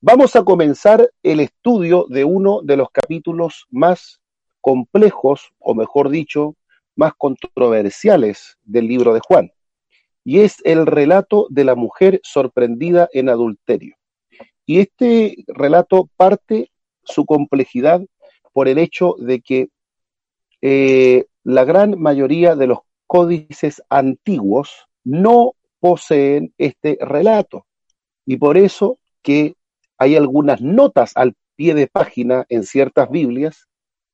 Vamos a comenzar el estudio de uno de los capítulos más complejos, o mejor dicho, más controversiales del libro de Juan, y es el relato de la mujer sorprendida en adulterio. Y este relato parte su complejidad por el hecho de que eh, la gran mayoría de los códices antiguos no poseen este relato. Y por eso que hay algunas notas al pie de página en ciertas Biblias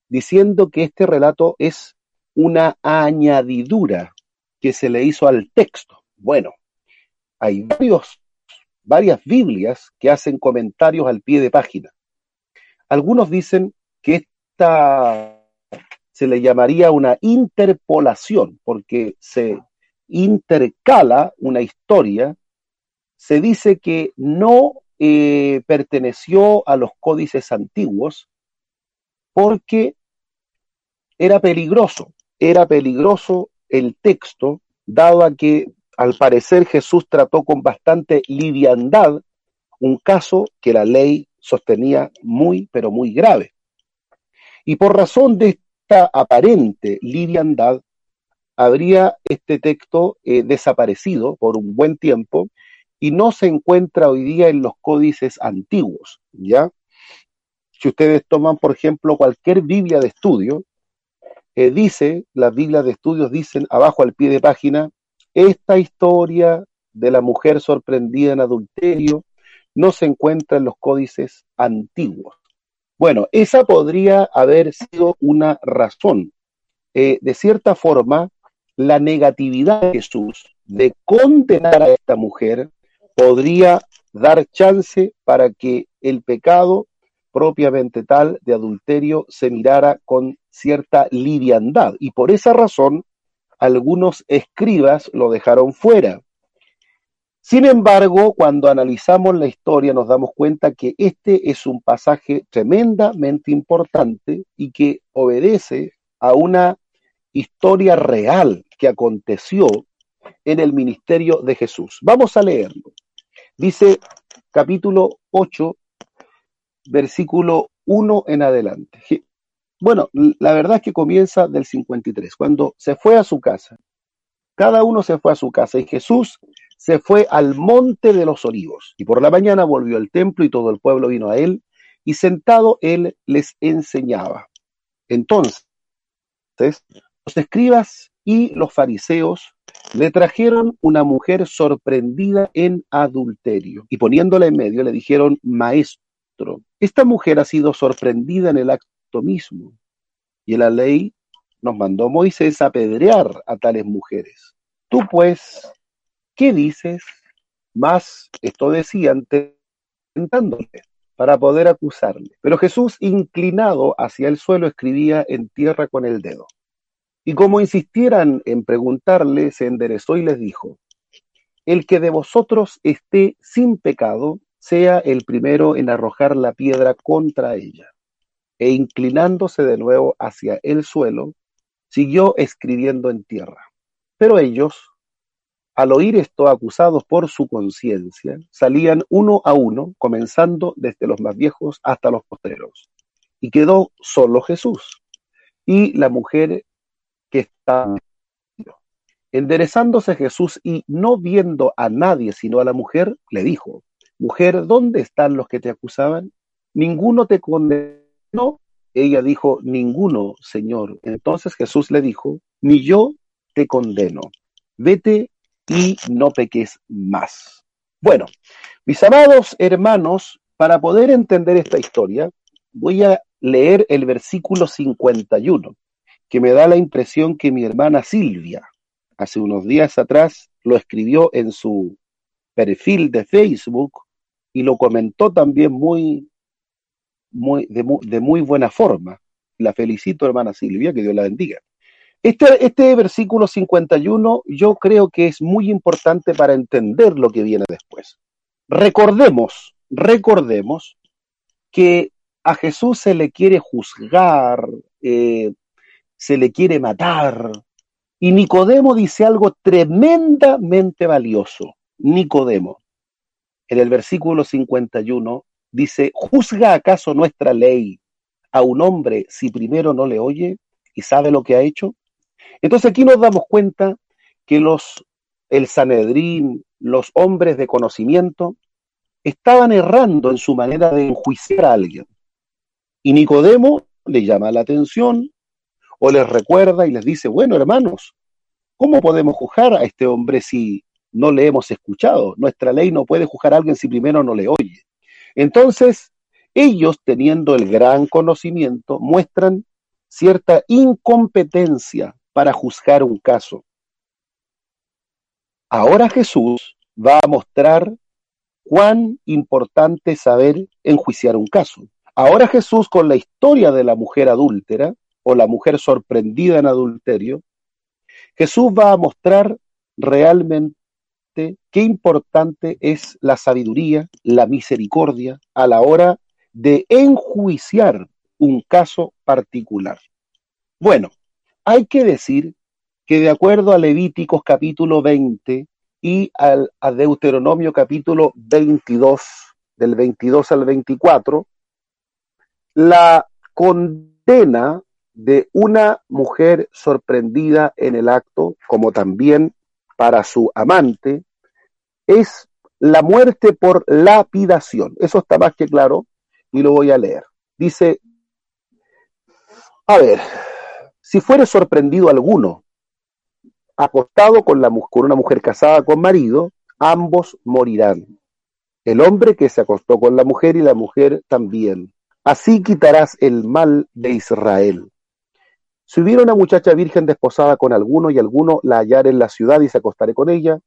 diciendo que este relato es una añadidura que se le hizo al texto. Bueno, hay varios, varias Biblias que hacen comentarios al pie de página. Algunos dicen que esta se le llamaría una interpolación, porque se intercala una historia, se dice que no eh, perteneció a los códices antiguos porque era peligroso, era peligroso el texto, dado a que al parecer Jesús trató con bastante liviandad un caso que la ley sostenía muy, pero muy grave. Y por razón de esta aparente liviandad, habría este texto eh, desaparecido por un buen tiempo y no se encuentra hoy día en los códices antiguos, ¿ya? Si ustedes toman, por ejemplo, cualquier Biblia de estudio, eh, dice, las Biblias de estudios dicen abajo al pie de página, esta historia de la mujer sorprendida en adulterio no se encuentra en los códices antiguos. Bueno, esa podría haber sido una razón. Eh, de cierta forma, la negatividad de Jesús de condenar a esta mujer podría dar chance para que el pecado propiamente tal de adulterio se mirara con cierta liviandad. Y por esa razón, algunos escribas lo dejaron fuera. Sin embargo, cuando analizamos la historia nos damos cuenta que este es un pasaje tremendamente importante y que obedece a una historia real que aconteció en el ministerio de Jesús. Vamos a leerlo. Dice capítulo 8, versículo 1 en adelante. Bueno, la verdad es que comienza del 53, cuando se fue a su casa. Cada uno se fue a su casa y Jesús se fue al monte de los olivos. Y por la mañana volvió al templo y todo el pueblo vino a él y sentado él les enseñaba. Entonces, los escribas y los fariseos le trajeron una mujer sorprendida en adulterio y poniéndola en medio le dijeron, maestro, esta mujer ha sido sorprendida en el acto mismo y la ley nos mandó Moisés apedrear a tales mujeres. Tú pues, ¿qué dices? Más esto decían tentándole para poder acusarle. Pero Jesús, inclinado hacia el suelo, escribía en tierra con el dedo. Y como insistieran en preguntarle, se enderezó y les dijo, el que de vosotros esté sin pecado, sea el primero en arrojar la piedra contra ella. E inclinándose de nuevo hacia el suelo, siguió escribiendo en tierra. Pero ellos, al oír esto acusados por su conciencia, salían uno a uno, comenzando desde los más viejos hasta los posteros. Y quedó solo Jesús. Y la mujer que Enderezándose Jesús y no viendo a nadie sino a la mujer, le dijo, Mujer, ¿dónde están los que te acusaban? ¿Ninguno te condenó? Ella dijo, Ninguno, Señor. Entonces Jesús le dijo, Ni yo te condeno. Vete y no peques más. Bueno, mis amados hermanos, para poder entender esta historia, voy a leer el versículo 51 que me da la impresión que mi hermana Silvia, hace unos días atrás, lo escribió en su perfil de Facebook y lo comentó también muy, muy, de, muy, buena forma. La felicito, hermana Silvia, que Dios la bendiga. Este, este versículo 51 yo creo que es muy importante para entender lo que viene después. Recordemos, recordemos que a Jesús se le quiere juzgar, eh, se le quiere matar. Y Nicodemo dice algo tremendamente valioso. Nicodemo, en el versículo 51, dice, ¿juzga acaso nuestra ley a un hombre si primero no le oye y sabe lo que ha hecho? Entonces aquí nos damos cuenta que los, el Sanedrín, los hombres de conocimiento, estaban errando en su manera de enjuiciar a alguien. Y Nicodemo le llama la atención o les recuerda y les dice, bueno, hermanos, ¿cómo podemos juzgar a este hombre si no le hemos escuchado? Nuestra ley no puede juzgar a alguien si primero no le oye. Entonces, ellos, teniendo el gran conocimiento, muestran cierta incompetencia para juzgar un caso. Ahora Jesús va a mostrar cuán importante saber enjuiciar un caso. Ahora Jesús con la historia de la mujer adúltera o la mujer sorprendida en adulterio, Jesús va a mostrar realmente qué importante es la sabiduría, la misericordia a la hora de enjuiciar un caso particular. Bueno, hay que decir que de acuerdo a Levíticos capítulo 20 y al, a Deuteronomio capítulo 22, del 22 al 24, la condena de una mujer sorprendida en el acto, como también para su amante, es la muerte por lapidación. Eso está más que claro y lo voy a leer. Dice, a ver, si fuere sorprendido alguno acostado con, la, con una mujer casada con marido, ambos morirán. El hombre que se acostó con la mujer y la mujer también. Así quitarás el mal de Israel. Si hubiera una muchacha virgen desposada con alguno y alguno la hallar en la ciudad y se acostare con ella,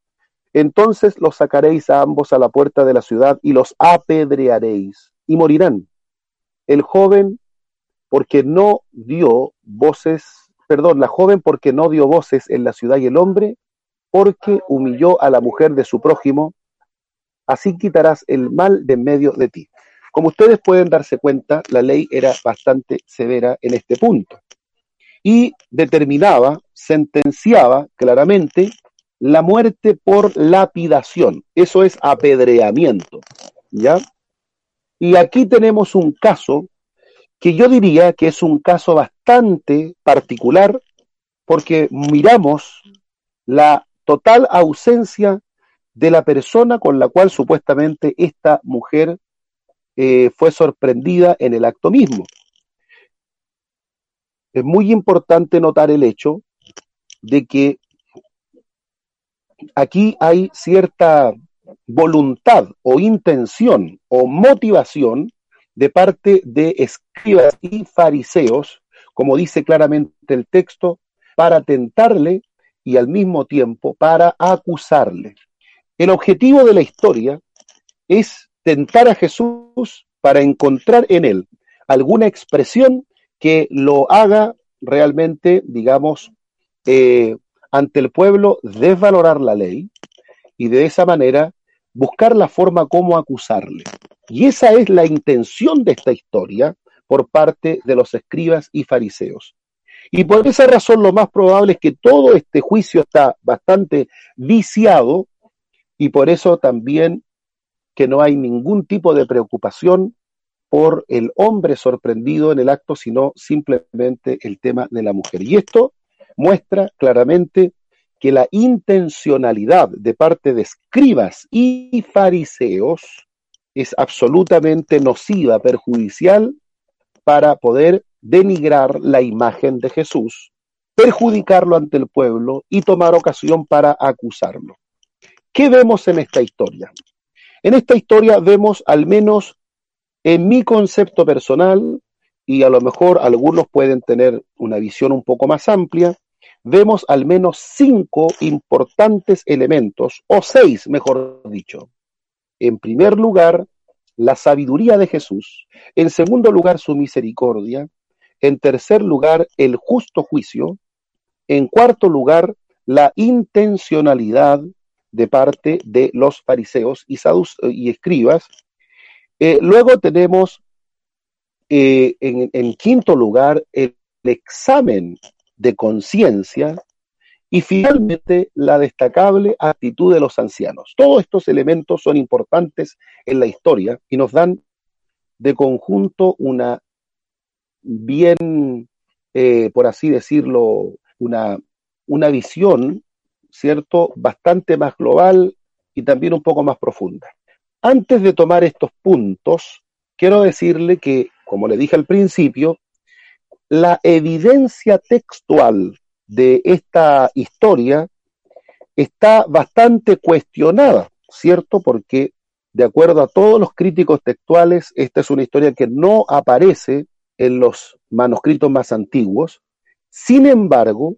entonces los sacaréis a ambos a la puerta de la ciudad y los apedrearéis y morirán. El joven porque no dio voces, perdón, la joven porque no dio voces en la ciudad y el hombre porque humilló a la mujer de su prójimo, así quitarás el mal de en medio de ti. Como ustedes pueden darse cuenta, la ley era bastante severa en este punto y determinaba, sentenciaba claramente la muerte por lapidación. Eso es apedreamiento, ¿ya? Y aquí tenemos un caso que yo diría que es un caso bastante particular porque miramos la total ausencia de la persona con la cual supuestamente esta mujer eh, fue sorprendida en el acto mismo. Es muy importante notar el hecho de que aquí hay cierta voluntad o intención o motivación de parte de escribas y fariseos, como dice claramente el texto, para tentarle y al mismo tiempo para acusarle. El objetivo de la historia es tentar a Jesús para encontrar en él alguna expresión que lo haga realmente, digamos, eh, ante el pueblo desvalorar la ley y de esa manera buscar la forma como acusarle. Y esa es la intención de esta historia por parte de los escribas y fariseos. Y por esa razón lo más probable es que todo este juicio está bastante viciado y por eso también que no hay ningún tipo de preocupación por el hombre sorprendido en el acto, sino simplemente el tema de la mujer. Y esto muestra claramente que la intencionalidad de parte de escribas y fariseos es absolutamente nociva, perjudicial para poder denigrar la imagen de Jesús, perjudicarlo ante el pueblo y tomar ocasión para acusarlo. ¿Qué vemos en esta historia? En esta historia vemos al menos en mi concepto personal, y a lo mejor algunos pueden tener una visión un poco más amplia, vemos al menos cinco importantes elementos, o seis, mejor dicho. En primer lugar, la sabiduría de Jesús. En segundo lugar, su misericordia. En tercer lugar, el justo juicio. En cuarto lugar, la intencionalidad de parte de los fariseos y, y escribas. Eh, luego tenemos eh, en, quinto lugar el, examen de conciencia y finalmente la destacable actitud de los ancianos. Todos estos elementos son importantes en la historia y nos dan de conjunto una bien, eh, por así decirlo, una, una visión, ¿cierto?, bastante más global y también un poco más profunda. Antes de tomar estos puntos, quiero decirle que, como le dije al principio, la evidencia textual de esta historia está bastante cuestionada, ¿cierto? Porque de acuerdo a todos los críticos textuales, esta es una historia que no aparece en los manuscritos más antiguos. Sin embargo,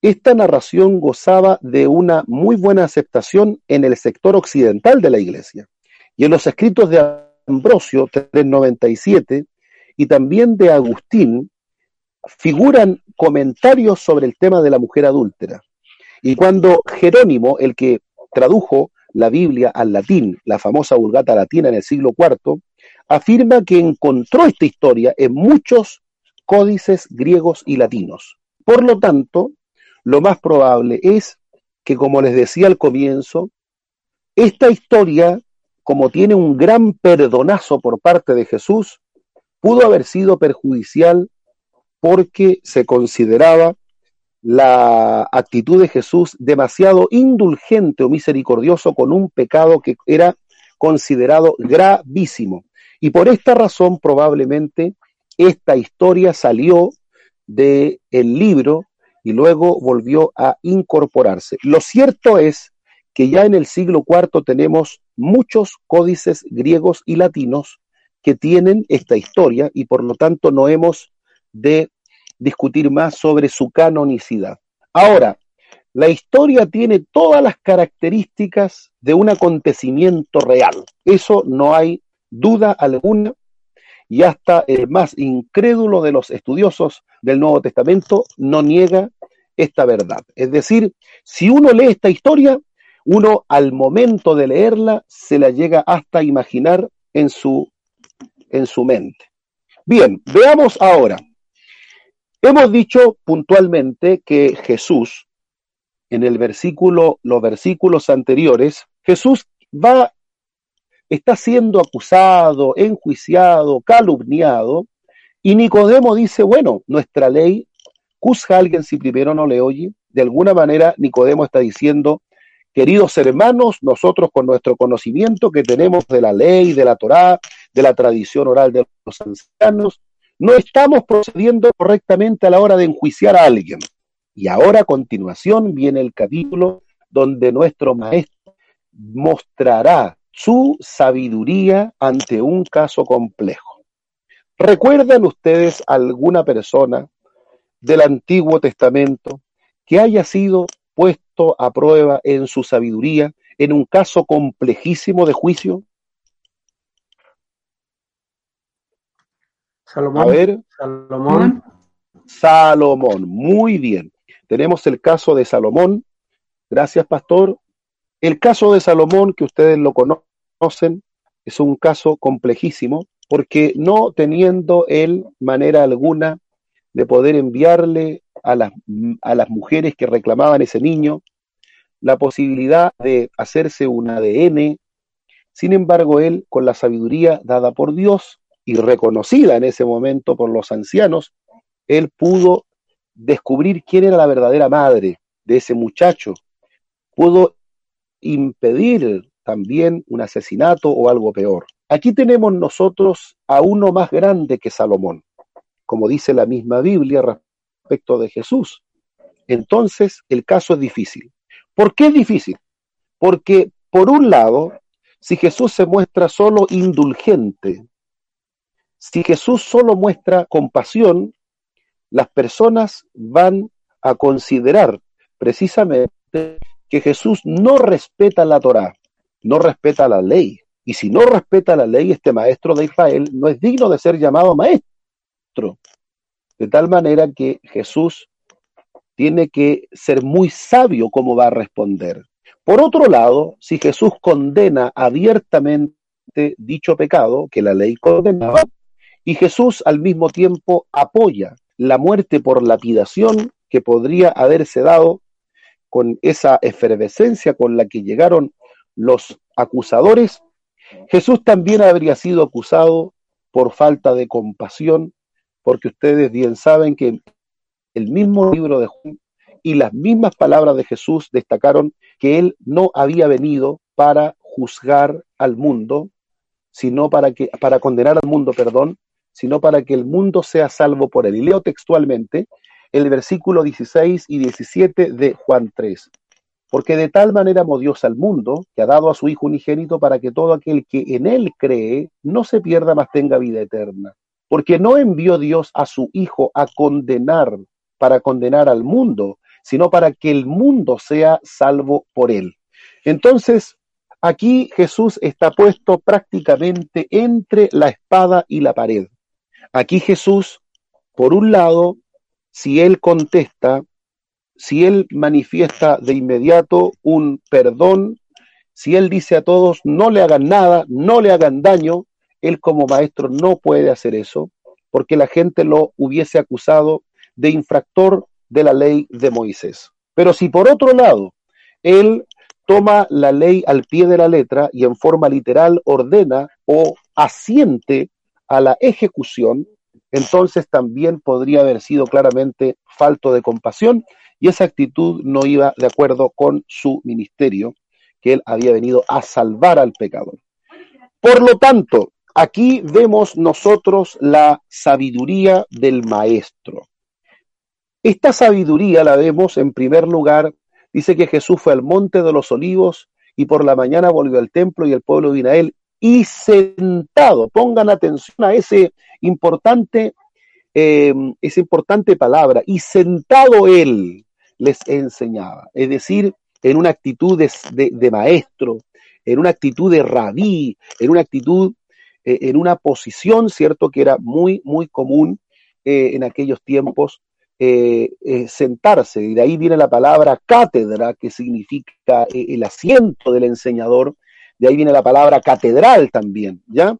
esta narración gozaba de una muy buena aceptación en el sector occidental de la iglesia. Y en los escritos de Ambrosio 397 y también de Agustín figuran comentarios sobre el tema de la mujer adúltera. Y cuando Jerónimo, el que tradujo la Biblia al latín, la famosa Vulgata latina en el siglo IV, afirma que encontró esta historia en muchos códices griegos y latinos. Por lo tanto, lo más probable es que, como les decía al comienzo, esta historia, como tiene un gran perdonazo por parte de Jesús, pudo haber sido perjudicial porque se consideraba la actitud de Jesús demasiado indulgente o misericordioso con un pecado que era considerado gravísimo. Y por esta razón probablemente esta historia salió del el libro y luego volvió a incorporarse. Lo cierto es que ya en el siglo IV tenemos muchos códices griegos y latinos que tienen esta historia y por lo tanto no hemos de discutir más sobre su canonicidad. Ahora, la historia tiene todas las características de un acontecimiento real. Eso no hay duda alguna y hasta el más incrédulo de los estudiosos del Nuevo Testamento no niega esta verdad. Es decir, si uno lee esta historia, uno al momento de leerla se la llega hasta imaginar en su, en su mente. Bien, veamos ahora Hemos dicho puntualmente que Jesús, en el versículo, los versículos anteriores, Jesús va, está siendo acusado, enjuiciado, calumniado, y Nicodemo dice, bueno, nuestra ley juzga a alguien si primero no le oye. De alguna manera, Nicodemo está diciendo, queridos hermanos, nosotros con nuestro conocimiento que tenemos de la ley, de la Torá, de la tradición oral de los ancianos, no estamos procediendo correctamente a la hora de enjuiciar a alguien. Y ahora a continuación viene el capítulo donde nuestro maestro mostrará su sabiduría ante un caso complejo. ¿Recuerdan ustedes alguna persona del Antiguo Testamento que haya sido puesto a prueba en su sabiduría en un caso complejísimo de juicio? Salomón. A ver. Salomón. Salomón, muy bien. Tenemos el caso de Salomón. Gracias, pastor. El caso de Salomón, que ustedes lo conocen, es un caso complejísimo, porque no teniendo él manera alguna de poder enviarle a las, a las mujeres que reclamaban ese niño la posibilidad de hacerse un ADN, sin embargo, él, con la sabiduría dada por Dios, y reconocida en ese momento por los ancianos, él pudo descubrir quién era la verdadera madre de ese muchacho, pudo impedir también un asesinato o algo peor. Aquí tenemos nosotros a uno más grande que Salomón, como dice la misma Biblia respecto de Jesús. Entonces el caso es difícil. ¿Por qué es difícil? Porque por un lado, si Jesús se muestra solo indulgente, si Jesús solo muestra compasión, las personas van a considerar precisamente que Jesús no respeta la Torá, no respeta la ley. Y si no respeta la ley, este maestro de Israel no es digno de ser llamado maestro. De tal manera que Jesús tiene que ser muy sabio cómo va a responder. Por otro lado, si Jesús condena abiertamente dicho pecado que la ley condenaba, y Jesús al mismo tiempo apoya la muerte por lapidación que podría haberse dado con esa efervescencia con la que llegaron los acusadores. Jesús también habría sido acusado por falta de compasión, porque ustedes bien saben que el mismo libro de Juan y las mismas palabras de Jesús destacaron que él no había venido para juzgar al mundo, sino para que para condenar al mundo, perdón, sino para que el mundo sea salvo por él. Y leo textualmente el versículo 16 y 17 de Juan 3. Porque de tal manera amó Dios al mundo, que ha dado a su Hijo unigénito para que todo aquel que en él cree no se pierda, mas tenga vida eterna. Porque no envió Dios a su Hijo a condenar, para condenar al mundo, sino para que el mundo sea salvo por él. Entonces, aquí Jesús está puesto prácticamente entre la espada y la pared. Aquí Jesús, por un lado, si él contesta, si él manifiesta de inmediato un perdón, si él dice a todos, no le hagan nada, no le hagan daño, él como maestro no puede hacer eso, porque la gente lo hubiese acusado de infractor de la ley de Moisés. Pero si por otro lado, él toma la ley al pie de la letra y en forma literal ordena o asiente a la ejecución, entonces también podría haber sido claramente falto de compasión y esa actitud no iba de acuerdo con su ministerio, que él había venido a salvar al pecador. Por lo tanto, aquí vemos nosotros la sabiduría del maestro. Esta sabiduría la vemos en primer lugar, dice que Jesús fue al monte de los olivos y por la mañana volvió al templo y el pueblo vino a él y sentado, pongan atención a ese importante, eh, esa importante palabra, y sentado él les enseñaba, es decir, en una actitud de, maestro, en una actitud de rabí, en una actitud, eh, en una posición, ¿cierto?, que era muy, muy común eh, en aquellos tiempos eh, sentarse, y de ahí viene la palabra cátedra, que significa el asiento del enseñador, de ahí viene la palabra catedral también, ¿ya?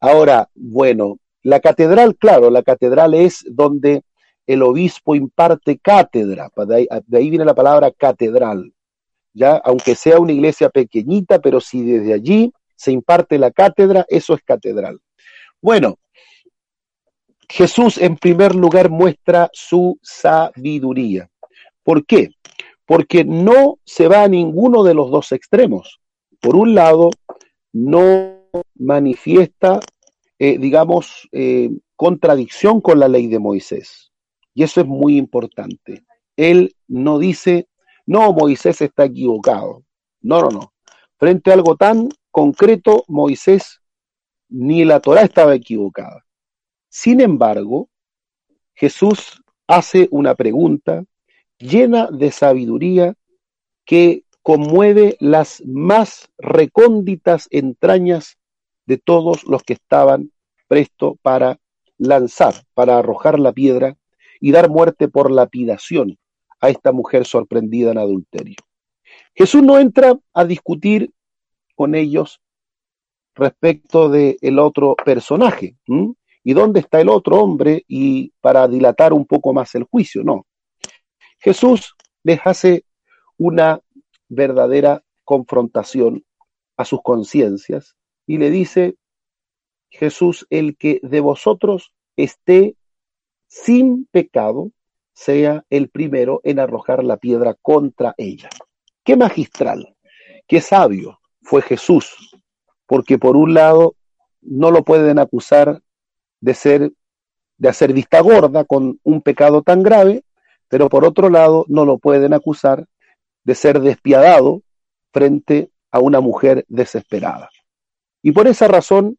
Ahora, bueno, la catedral, claro, la catedral es donde el obispo imparte cátedra, de ahí, de ahí viene la palabra catedral, ¿ya? Aunque sea una iglesia pequeñita, pero si desde allí se imparte la cátedra, eso es catedral. Bueno, Jesús en primer lugar muestra su sabiduría. ¿Por qué? Porque no se va a ninguno de los dos extremos. Por un lado, no manifiesta, eh, digamos, eh, contradicción con la ley de Moisés. Y eso es muy importante. Él no dice, no, Moisés está equivocado. No, no, no. Frente a algo tan concreto, Moisés ni la Torah estaba equivocada. Sin embargo, Jesús hace una pregunta llena de sabiduría que conmueve las más recónditas entrañas de todos los que estaban presto para lanzar, para arrojar la piedra y dar muerte por lapidación a esta mujer sorprendida en adulterio. Jesús no entra a discutir con ellos respecto del el otro personaje. ¿Y dónde está el otro hombre? Y para dilatar un poco más el juicio, no. Jesús les hace una verdadera confrontación a sus conciencias y le dice, Jesús, el que de vosotros esté sin pecado, sea el primero en arrojar la piedra contra ella. Qué magistral, qué sabio fue Jesús, porque por un lado no lo pueden acusar de ser de hacer vista gorda con un pecado tan grave, pero por otro lado no lo pueden acusar de ser despiadado frente a una mujer desesperada. Y por esa razón,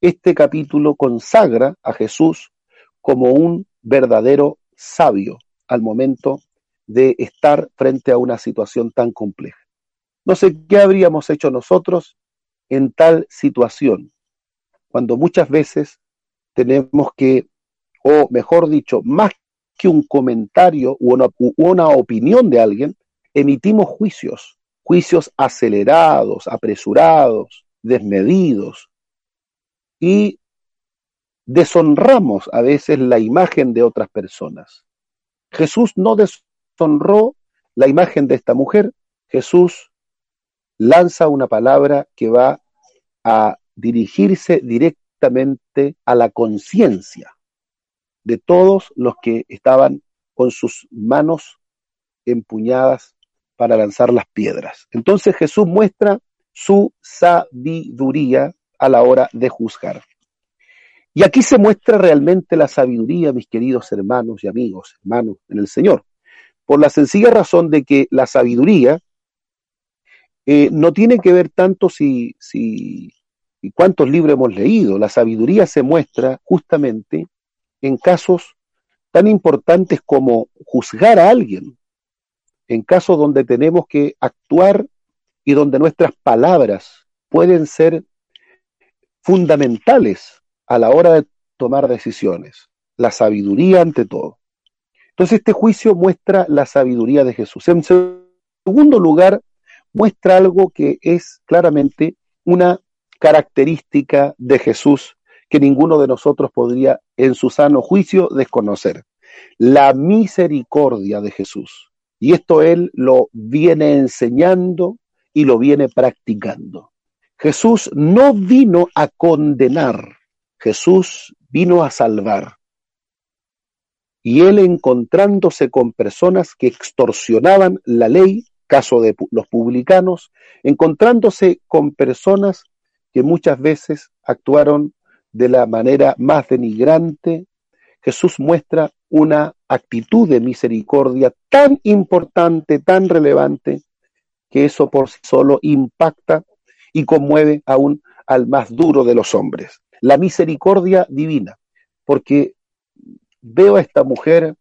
este capítulo consagra a Jesús como un verdadero sabio al momento de estar frente a una situación tan compleja. No sé qué habríamos hecho nosotros en tal situación, cuando muchas veces tenemos que, o mejor dicho, más que un comentario u una, una opinión de alguien, emitimos juicios, juicios acelerados, apresurados, desmedidos, y deshonramos a veces la imagen de otras personas. Jesús no deshonró la imagen de esta mujer, Jesús lanza una palabra que va a dirigirse directamente a la conciencia de todos los que estaban con sus manos empuñadas para lanzar las piedras. Entonces Jesús muestra su sabiduría a la hora de juzgar. Y aquí se muestra realmente la sabiduría, mis queridos hermanos y amigos, hermanos en el Señor, por la sencilla razón de que la sabiduría eh, no tiene que ver tanto si, si cuántos libros hemos leído. La sabiduría se muestra justamente en casos tan importantes como juzgar a alguien, en casos donde tenemos que actuar y donde nuestras palabras pueden ser fundamentales a la hora de tomar decisiones. La sabiduría ante todo. Entonces este juicio muestra la sabiduría de Jesús. En segundo lugar, muestra algo que es claramente una característica de Jesús que ninguno de nosotros podría en su sano juicio desconocer. La misericordia de Jesús. Y esto él lo viene enseñando y lo viene practicando. Jesús no vino a condenar, Jesús vino a salvar. Y él encontrándose con personas que extorsionaban la ley, caso de los publicanos, encontrándose con personas que muchas veces actuaron de la manera más denigrante, Jesús muestra una actitud de misericordia tan importante, tan relevante, que eso por sí solo impacta y conmueve aún al más duro de los hombres. La misericordia divina, porque veo a esta mujer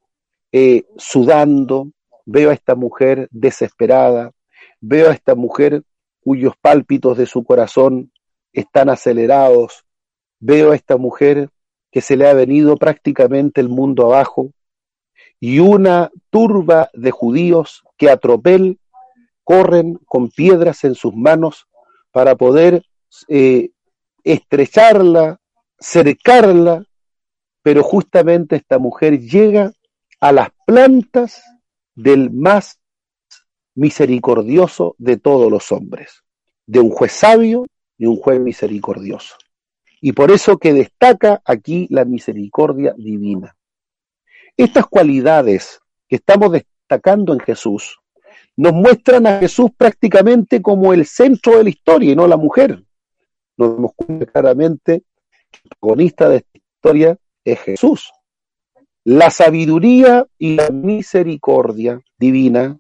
eh, sudando, veo a esta mujer desesperada, veo a esta mujer cuyos pálpitos de su corazón están acelerados, veo a esta mujer que se le ha venido prácticamente el mundo abajo, y una turba de judíos que a tropel corren con piedras en sus manos para poder eh, estrecharla, cercarla, pero justamente esta mujer llega a las plantas del más misericordioso de todos los hombres, de un juez sabio y un juez misericordioso. Y por eso que destaca aquí la misericordia divina. Estas cualidades que estamos destacando en Jesús nos muestran a Jesús prácticamente como el centro de la historia y no la mujer. Nos damos claramente que el protagonista de esta historia es Jesús. La sabiduría y la misericordia divina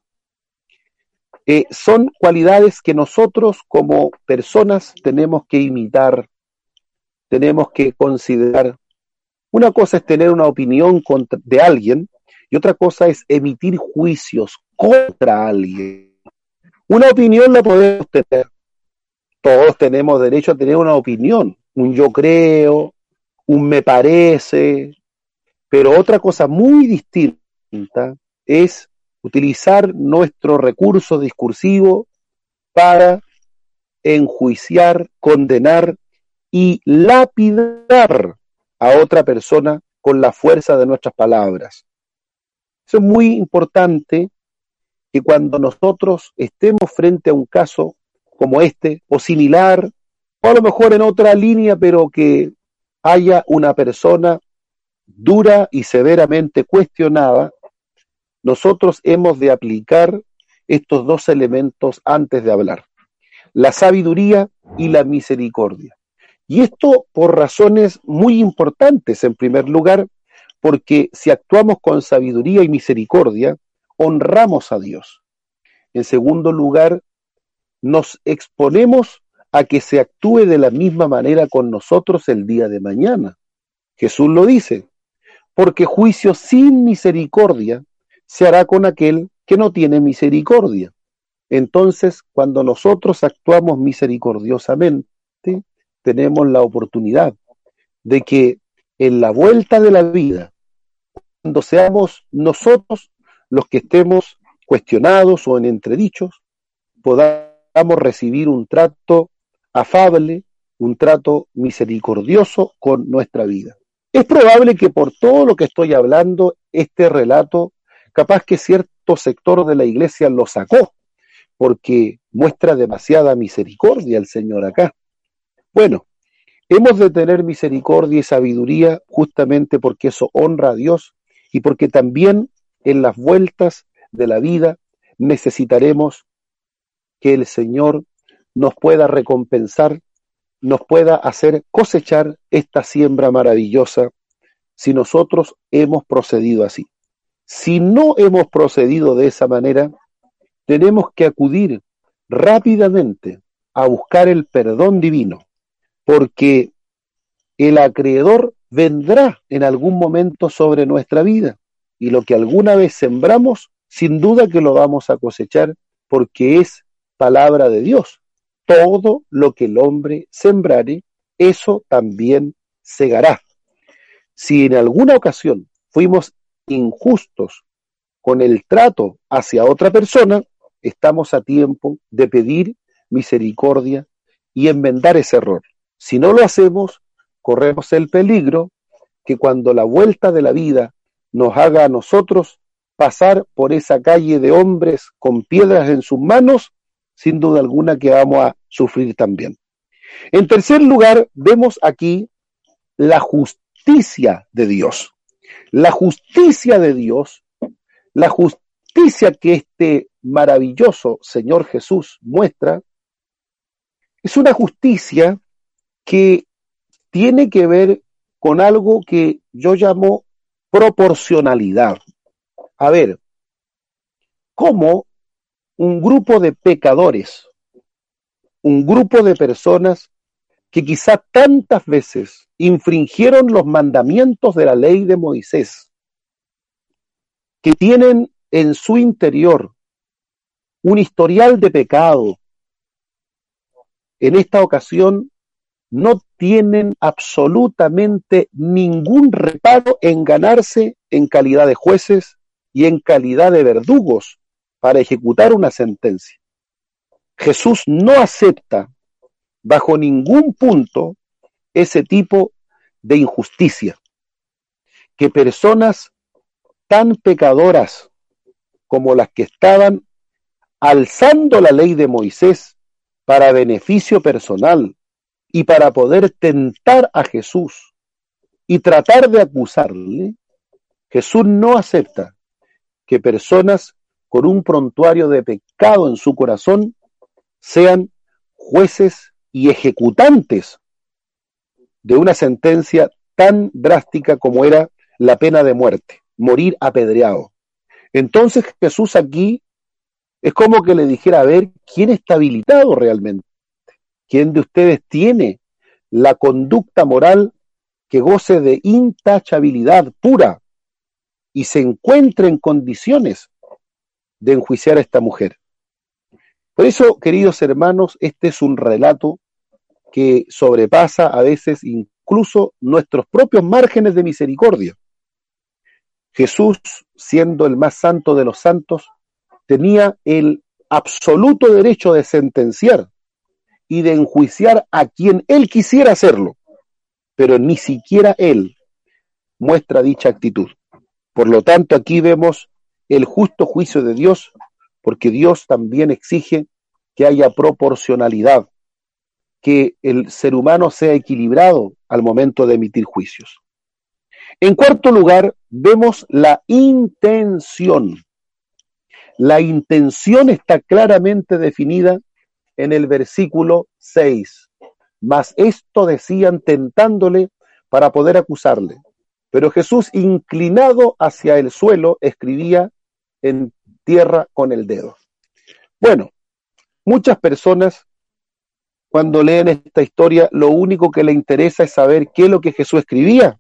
eh, son cualidades que nosotros como personas tenemos que imitar tenemos que considerar. Una cosa es tener una opinión de alguien y otra cosa es emitir juicios contra alguien. Una opinión la podemos tener. Todos tenemos derecho a tener una opinión, un yo creo, un me parece, pero otra cosa muy distinta es utilizar nuestro recurso discursivo para enjuiciar, condenar y lapidar a otra persona con la fuerza de nuestras palabras. Eso es muy importante que cuando nosotros estemos frente a un caso como este o similar, o a lo mejor en otra línea, pero que haya una persona dura y severamente cuestionada, nosotros hemos de aplicar estos dos elementos antes de hablar, la sabiduría y la misericordia. Y esto por razones muy importantes. En primer lugar, porque si actuamos con sabiduría y misericordia, honramos a Dios. En segundo lugar, nos exponemos a que se actúe de la misma manera con nosotros el día de mañana. Jesús lo dice, porque juicio sin misericordia se hará con aquel que no tiene misericordia. Entonces, cuando nosotros actuamos misericordiosamente, tenemos la oportunidad de que en la vuelta de la vida, cuando seamos nosotros los que estemos cuestionados o en entredichos, podamos recibir un trato afable, un trato misericordioso con nuestra vida. Es probable que por todo lo que estoy hablando, este relato, capaz que cierto sector de la iglesia lo sacó, porque muestra demasiada misericordia el Señor acá. Bueno, Hemos de tener misericordia y sabiduría justamente porque eso honra a Dios y porque también en las vueltas de la vida necesitaremos que el Señor nos pueda recompensar, nos pueda hacer cosechar esta siembra maravillosa si nosotros hemos procedido así. Si no hemos procedido de esa manera, tenemos que acudir rápidamente a buscar el perdón divino, porque el acreedor vendrá en algún momento sobre nuestra vida y lo que alguna vez sembramos, sin duda que lo vamos a cosechar porque es palabra de Dios. Todo lo que el hombre sembrare, eso también segará. Si en alguna ocasión fuimos injustos con el trato hacia otra persona, estamos a tiempo de pedir misericordia y enmendar ese error. Si no lo hacemos, corremos el peligro que cuando la vuelta de la vida nos haga a nosotros pasar por esa calle de hombres con piedras en sus manos, sin duda alguna que vamos a sufrir también. En tercer lugar, vemos aquí la justicia de Dios. La justicia de Dios, la justicia que este maravilloso Señor Jesús muestra, es una justicia que tiene que ver con algo que yo llamo proporcionalidad. A ver, ¿cómo un grupo de pecadores, un grupo de personas que quizá tantas veces infringieron los mandamientos de la ley de Moisés, que tienen en su interior un historial de pecado, en esta ocasión no tienen absolutamente ningún reparo en ganarse en calidad de jueces y en calidad de verdugos para ejecutar una sentencia. Jesús no acepta bajo ningún punto ese tipo de injusticia. Que personas tan pecadoras como las que estaban alzando la ley de Moisés para beneficio personal y para poder tentar a Jesús y tratar de acusarle, Jesús no acepta que personas con un prontuario de pecado en su corazón sean jueces y ejecutantes de una sentencia tan drástica como era la pena de muerte, morir apedreado. Entonces Jesús aquí es como que le dijera, a ver, ¿quién está habilitado realmente? ¿Quién de ustedes tiene la conducta moral que goce de intachabilidad pura y se encuentre en condiciones de enjuiciar a esta mujer? Por eso, queridos hermanos, este es un relato que sobrepasa a veces incluso nuestros propios márgenes de misericordia. Jesús, siendo el más santo de los santos, tenía el absoluto derecho de sentenciar y de enjuiciar a quien él quisiera hacerlo, pero ni siquiera él muestra dicha actitud. Por lo tanto, aquí vemos el justo juicio de Dios, porque Dios también exige que haya proporcionalidad, que el ser humano sea equilibrado al momento de emitir juicios. En cuarto lugar, vemos la intención. La intención está claramente definida en el versículo 6. Mas esto decían tentándole para poder acusarle. Pero Jesús, inclinado hacia el suelo, escribía en tierra con el dedo. Bueno, muchas personas cuando leen esta historia, lo único que le interesa es saber qué es lo que Jesús escribía.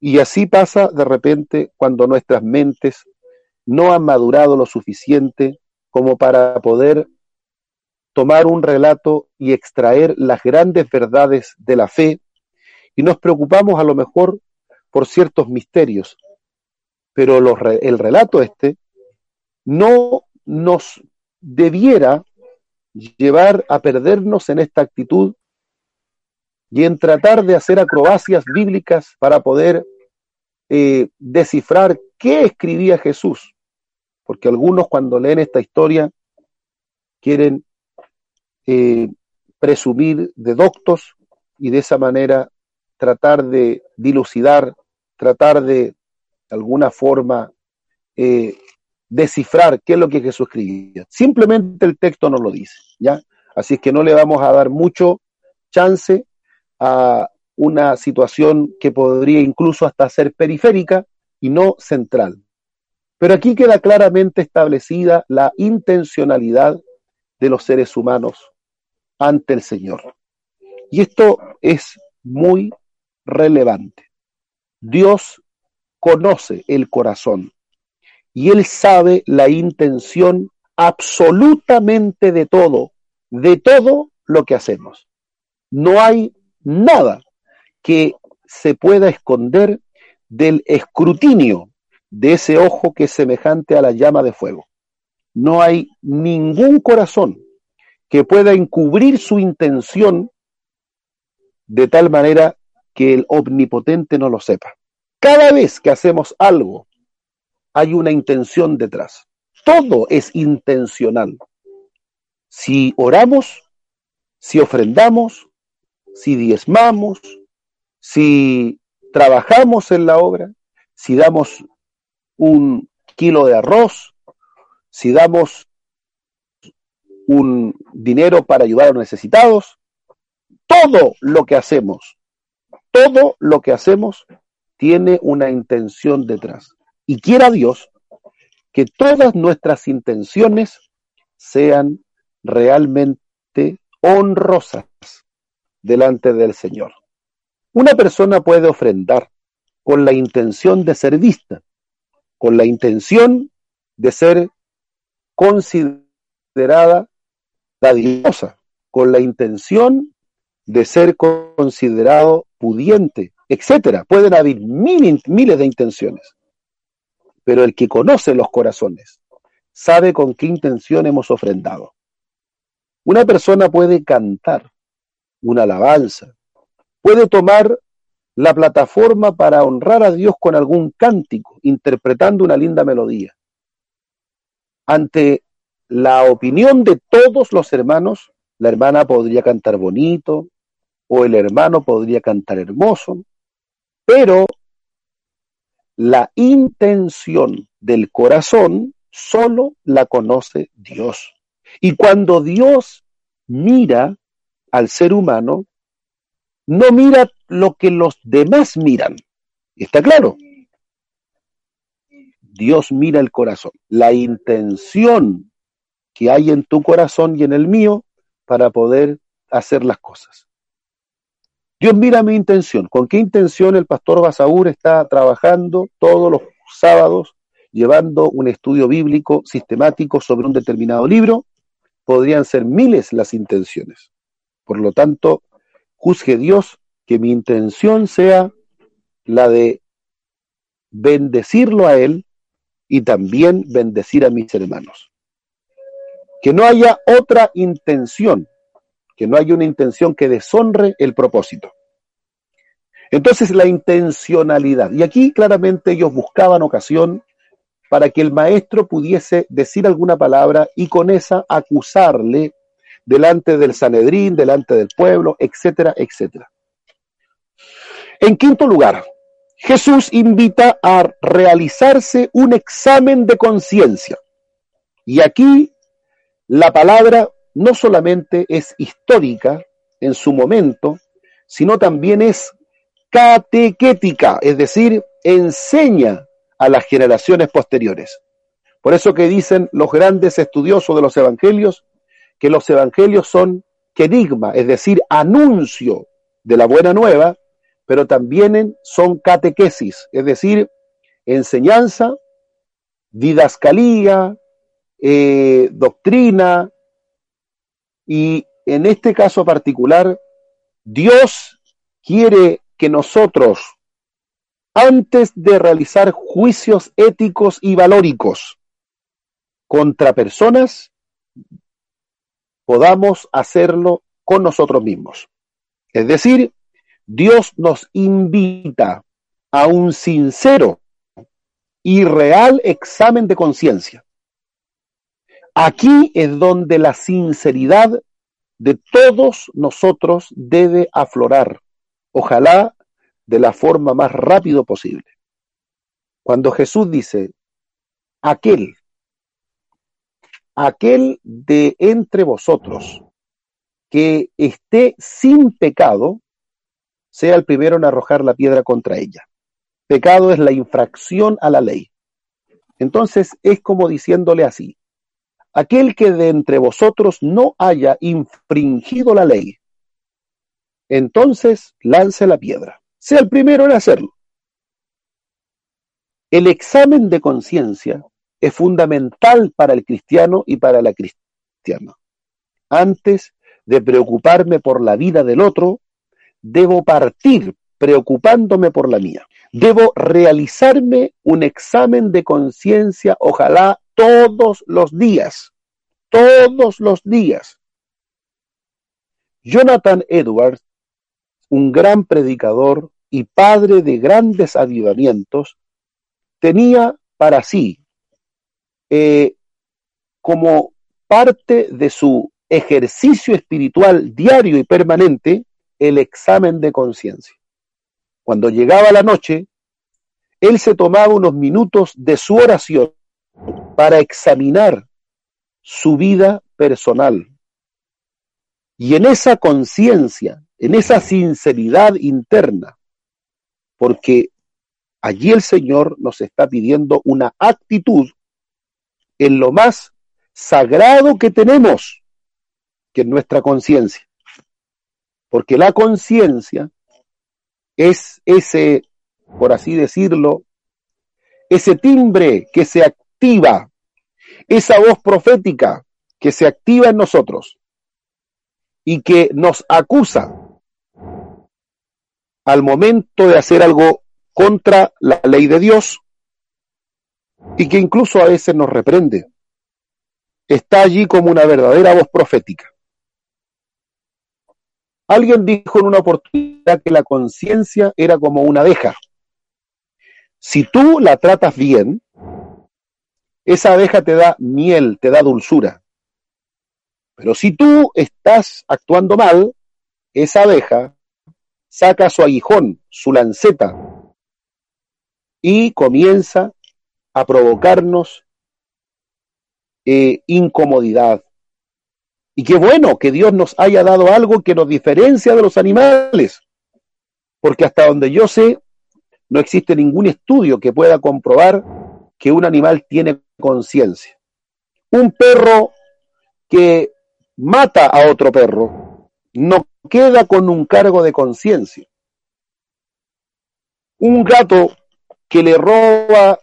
Y así pasa de repente cuando nuestras mentes no han madurado lo suficiente como para poder tomar un relato y extraer las grandes verdades de la fe y nos preocupamos a lo mejor por ciertos misterios, pero el relato este no nos debiera llevar a perdernos en esta actitud y en tratar de hacer acrobacias bíblicas para poder eh, descifrar qué escribía Jesús. Porque algunos cuando leen esta historia quieren eh, presumir de doctos y de esa manera tratar de dilucidar, tratar de, alguna forma, eh, descifrar qué es lo que Jesús escribía. Simplemente el texto nos lo dice, ¿ya? Así es que no le vamos a dar mucho chance a una situación que podría incluso hasta ser periférica y no central. Pero aquí queda claramente establecida la intencionalidad de los seres humanos ante el Señor. Y esto es muy relevante. Dios conoce el corazón y Él sabe la intención absolutamente de todo, de todo lo que hacemos. No hay nada que se pueda esconder del escrutinio de ese ojo que es semejante a la llama de fuego. No hay ningún corazón que pueda encubrir su intención de tal manera que el omnipotente no lo sepa. Cada vez que hacemos algo, hay una intención detrás. Todo es intencional. Si oramos, si ofrendamos, si diezmamos, si trabajamos en la obra, si damos un kilo de arroz, si damos un dinero para ayudar a los necesitados, todo lo que hacemos, todo lo que hacemos tiene una intención detrás. Y quiera Dios que todas nuestras intenciones sean realmente honrosas delante del Señor. Una persona puede ofrendar con la intención de ser vista, con la intención de ser considerada dadivosa, con la intención de ser considerado pudiente, etcétera. Pueden haber miles de intenciones. Pero el que conoce los corazones sabe con qué intención hemos ofrendado. Una persona puede cantar una alabanza, puede tomar la plataforma para honrar a Dios con algún cántico, interpretando una linda melodía. Ante la opinión de todos los hermanos, la hermana podría cantar bonito o el hermano podría cantar hermoso, pero la intención del corazón solo la conoce Dios. Y cuando Dios mira al ser humano, no mira lo que los demás miran. ¿Está claro? Dios mira el corazón, la intención que hay en tu corazón y en el mío para poder hacer las cosas. Dios mira mi intención. ¿Con qué intención el pastor Basaúr está trabajando todos los sábados llevando un estudio bíblico sistemático sobre un determinado libro? Podrían ser miles las intenciones. Por lo tanto, juzgue Dios que mi intención sea la de bendecirlo a Él y también bendecir a mis hermanos. Que no haya otra intención, que no haya una intención que deshonre el propósito. Entonces la intencionalidad, y aquí claramente ellos buscaban ocasión para que el maestro pudiese decir alguna palabra y con esa acusarle delante del Sanedrín, delante del pueblo, etcétera, etcétera. En quinto lugar, Jesús invita a realizarse un examen de conciencia. Y aquí la palabra no solamente es histórica en su momento, sino también es catequética, es decir, enseña a las generaciones posteriores. Por eso que dicen los grandes estudiosos de los evangelios que los evangelios son querigma, es decir, anuncio de la buena nueva, pero también son catequesis, es decir, enseñanza, didascalía, eh, doctrina, y en este caso particular, Dios quiere que nosotros, antes de realizar juicios éticos y valóricos contra personas, podamos hacerlo con nosotros mismos. Es decir, Dios nos invita a un sincero y real examen de conciencia. Aquí es donde la sinceridad de todos nosotros debe aflorar, ojalá de la forma más rápido posible. Cuando Jesús dice, aquel, aquel de entre vosotros que esté sin pecado, sea el primero en arrojar la piedra contra ella. Pecado es la infracción a la ley. Entonces es como diciéndole así, aquel que de entre vosotros no haya infringido la ley, entonces lance la piedra. Sea el primero en hacerlo. El examen de conciencia es fundamental para el cristiano y para la cristiana. Antes de preocuparme por la vida del otro, debo partir preocupándome por la mía. Debo realizarme un examen de conciencia, ojalá todos los días, todos los días. Jonathan Edwards, un gran predicador y padre de grandes avivamientos, tenía para sí, eh, como parte de su ejercicio espiritual diario y permanente, el examen de conciencia. Cuando llegaba la noche, él se tomaba unos minutos de su oración para examinar su vida personal. Y en esa conciencia, en esa sinceridad interna, porque allí el Señor nos está pidiendo una actitud en lo más sagrado que tenemos, que es nuestra conciencia. Porque la conciencia es ese, por así decirlo, ese timbre que se activa, esa voz profética que se activa en nosotros y que nos acusa al momento de hacer algo contra la ley de Dios y que incluso a veces nos reprende. Está allí como una verdadera voz profética. Alguien dijo en una oportunidad que la conciencia era como una abeja. Si tú la tratas bien, esa abeja te da miel, te da dulzura. Pero si tú estás actuando mal, esa abeja saca su aguijón, su lanceta, y comienza a provocarnos eh, incomodidad, y qué bueno que Dios nos haya dado algo que nos diferencia de los animales, porque hasta donde yo sé, no existe ningún estudio que pueda comprobar que un animal tiene conciencia. Un perro que mata a otro perro no queda con un cargo de conciencia. Un gato que le roba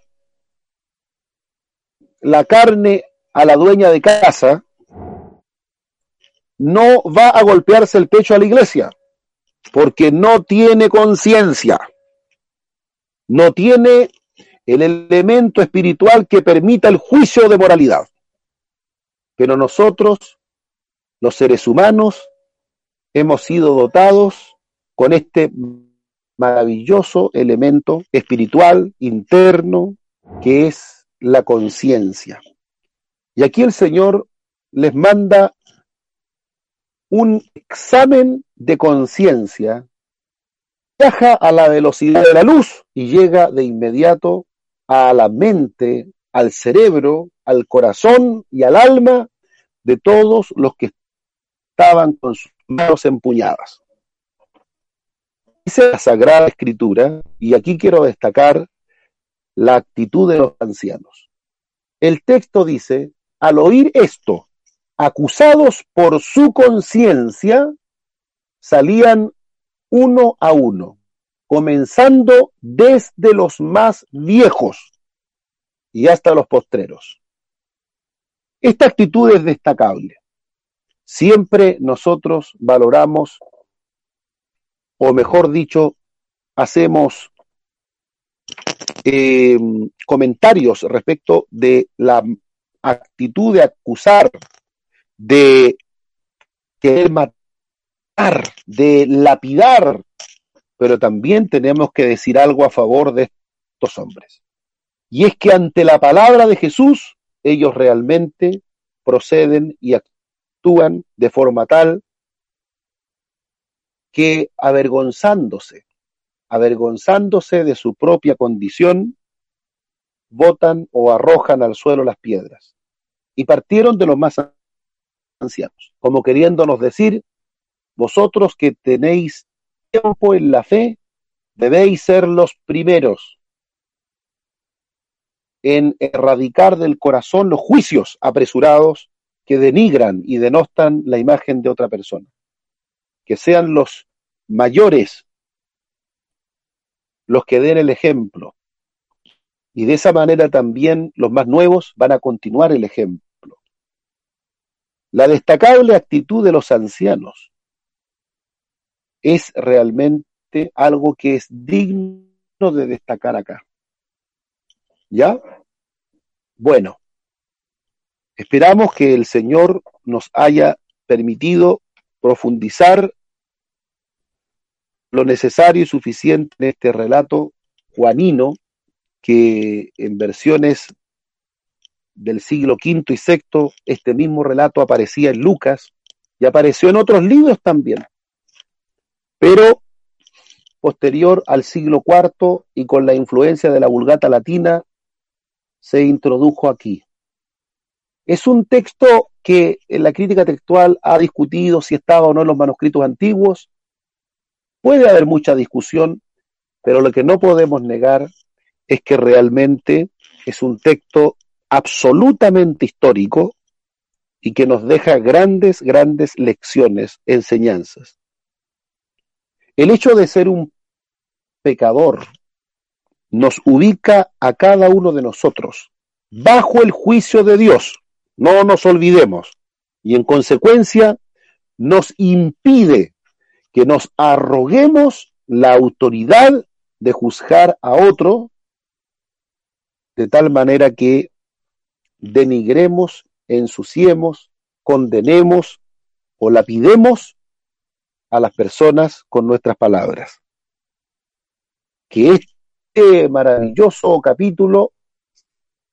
la carne a la dueña de casa no va a golpearse el pecho a la iglesia, porque no tiene conciencia, no tiene el elemento espiritual que permita el juicio de moralidad. Pero nosotros, los seres humanos, hemos sido dotados con este maravilloso elemento espiritual interno que es la conciencia. Y aquí el Señor les manda un examen de conciencia, viaja a la velocidad de la luz y llega de inmediato a la mente, al cerebro, al corazón y al alma de todos los que estaban con sus manos empuñadas. Dice la Sagrada Escritura, y aquí quiero destacar la actitud de los ancianos. El texto dice, al oír esto, acusados por su conciencia, salían uno a uno, comenzando desde los más viejos y hasta los postreros. Esta actitud es destacable. Siempre nosotros valoramos, o mejor dicho, hacemos eh, comentarios respecto de la actitud de acusar de querer matar, de lapidar, pero también tenemos que decir algo a favor de estos hombres. Y es que ante la palabra de Jesús, ellos realmente proceden y actúan de forma tal que avergonzándose, avergonzándose de su propia condición, botan o arrojan al suelo las piedras. Y partieron de los más ancianos, como queriéndonos decir, vosotros que tenéis tiempo en la fe, debéis ser los primeros en erradicar del corazón los juicios apresurados que denigran y denostan la imagen de otra persona. Que sean los mayores los que den el ejemplo. Y de esa manera también los más nuevos van a continuar el ejemplo. La destacable actitud de los ancianos es realmente algo que es digno de destacar acá. ¿Ya? Bueno, esperamos que el Señor nos haya permitido profundizar lo necesario y suficiente en este relato juanino que en versiones del siglo V y VI este mismo relato aparecía en Lucas y apareció en otros libros también, pero posterior al siglo IV y con la influencia de la vulgata latina se introdujo aquí. Es un texto que en la crítica textual ha discutido si estaba o no en los manuscritos antiguos. Puede haber mucha discusión, pero lo que no podemos negar es que realmente es un texto absolutamente histórico y que nos deja grandes, grandes lecciones, enseñanzas. El hecho de ser un pecador nos ubica a cada uno de nosotros bajo el juicio de Dios, no nos olvidemos, y en consecuencia nos impide que nos arroguemos la autoridad de juzgar a otro de tal manera que denigremos, ensuciemos, condenemos o lapidemos a las personas con nuestras palabras. Que este maravilloso capítulo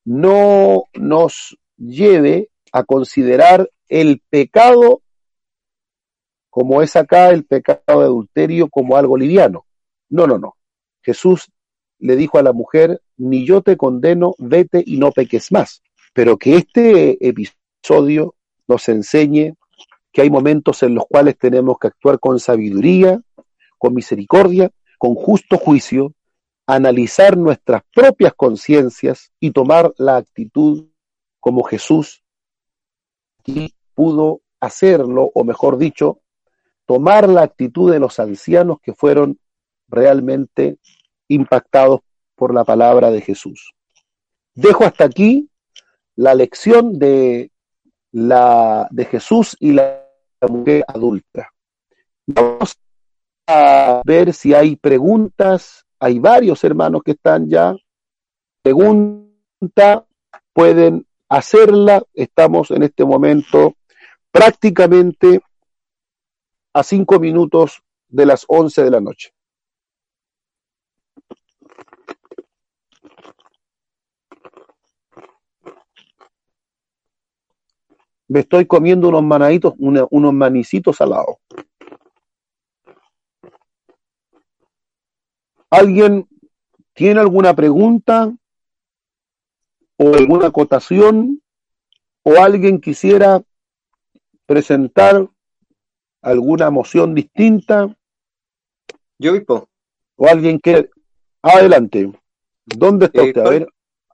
no nos lleve a considerar el pecado como es acá el pecado de adulterio como algo liviano. No, no, no. Jesús le dijo a la mujer, ni yo te condeno, vete y no peques más pero que este episodio nos enseñe que hay momentos en los cuales tenemos que actuar con sabiduría, con misericordia, con justo juicio, analizar nuestras propias conciencias y tomar la actitud como Jesús pudo hacerlo, o mejor dicho, tomar la actitud de los ancianos que fueron realmente impactados por la palabra de Jesús. Dejo hasta aquí la lección de, la, de Jesús y la mujer adulta. Vamos a ver si hay preguntas. Hay varios hermanos que están ya. Pregunta, pueden hacerla. Estamos en este momento prácticamente a cinco minutos de las once de la noche. Me estoy comiendo unos manaditos, unos manicitos salados. ¿Alguien tiene alguna pregunta o alguna acotación o alguien quisiera presentar alguna moción distinta? Yo, Vipo. O alguien que... Adelante. ¿Dónde está eh, usted? A ver.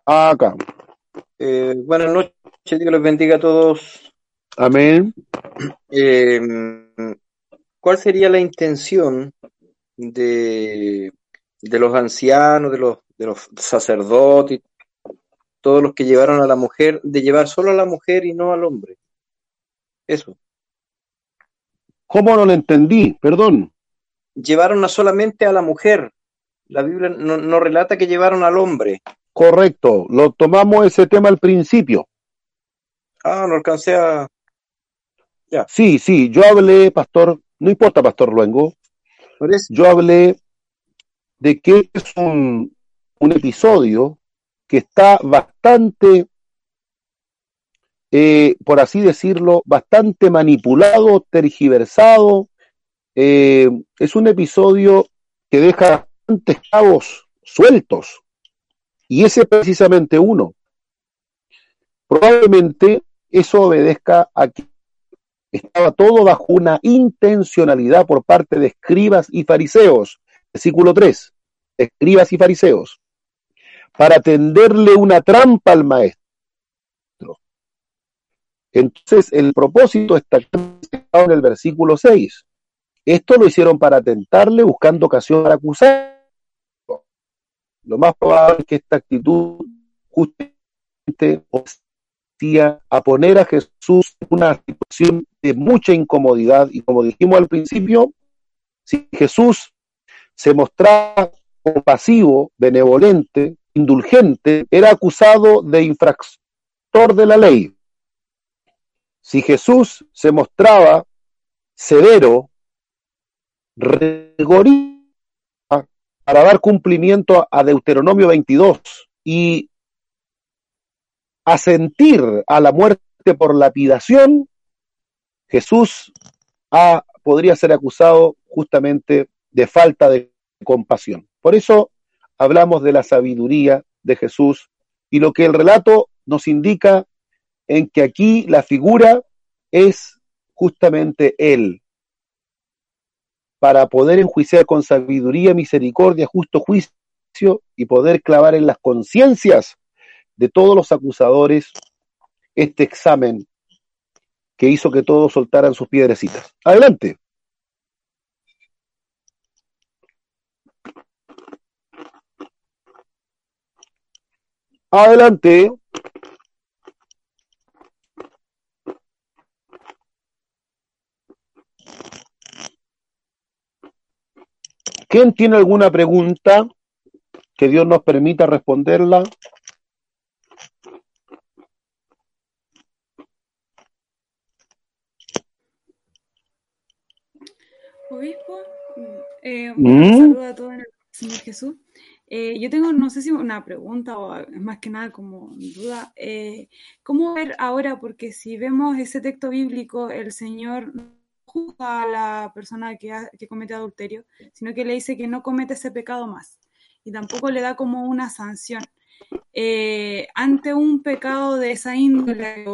Acá. Eh, buenas noches, Dios los bendiga a todos. Amén. Eh, ¿Cuál sería la intención de, de los ancianos, de los, de los sacerdotes, todos los que llevaron a la mujer, de llevar solo a la mujer y no al hombre? Eso. ¿Cómo no lo entendí? Perdón. Llevaron a solamente a la mujer. La Biblia no, no relata que llevaron al hombre. Correcto, lo tomamos ese tema al principio. Ah, no alcancé a... Ya. Sí, sí, yo hablé, pastor, no importa, pastor Luengo, yo hablé de que es un, un episodio que está bastante, eh, por así decirlo, bastante manipulado, tergiversado eh, es un episodio que deja bastantes cabos sueltos. Y ese es precisamente uno. Probablemente eso obedezca a que estaba todo bajo una intencionalidad por parte de escribas y fariseos. Versículo 3. Escribas y fariseos. Para tenderle una trampa al maestro. Entonces, el propósito está en el versículo 6. Esto lo hicieron para tentarle, buscando ocasión para acusarlo. Lo más probable es que esta actitud justamente a poner a Jesús en una situación de mucha incomodidad y como dijimos al principio, si Jesús se mostraba compasivo, benevolente, indulgente, era acusado de infractor de la ley. Si Jesús se mostraba severo, rigorista, para dar cumplimiento a Deuteronomio 22 y asentir a la muerte por lapidación, Jesús podría ser acusado justamente de falta de compasión. Por eso hablamos de la sabiduría de Jesús y lo que el relato nos indica en que aquí la figura es justamente Él, para poder enjuiciar con sabiduría, misericordia, justo juicio y poder clavar en las conciencias de todos los acusadores este examen que hizo que todos soltaran sus piedrecitas. Adelante. Adelante. ¿Quién tiene alguna pregunta que Dios nos permita responderla? Obispo, eh, un saludo a todos, Señor Jesús. Eh, yo tengo, no sé si una pregunta o más que nada como duda. Eh, ¿Cómo ver ahora? Porque si vemos ese texto bíblico, el Señor juzga a la persona que, que comete adulterio, sino que le dice que no comete ese pecado más. Y tampoco le da como una sanción. ante un pecado de esa índole,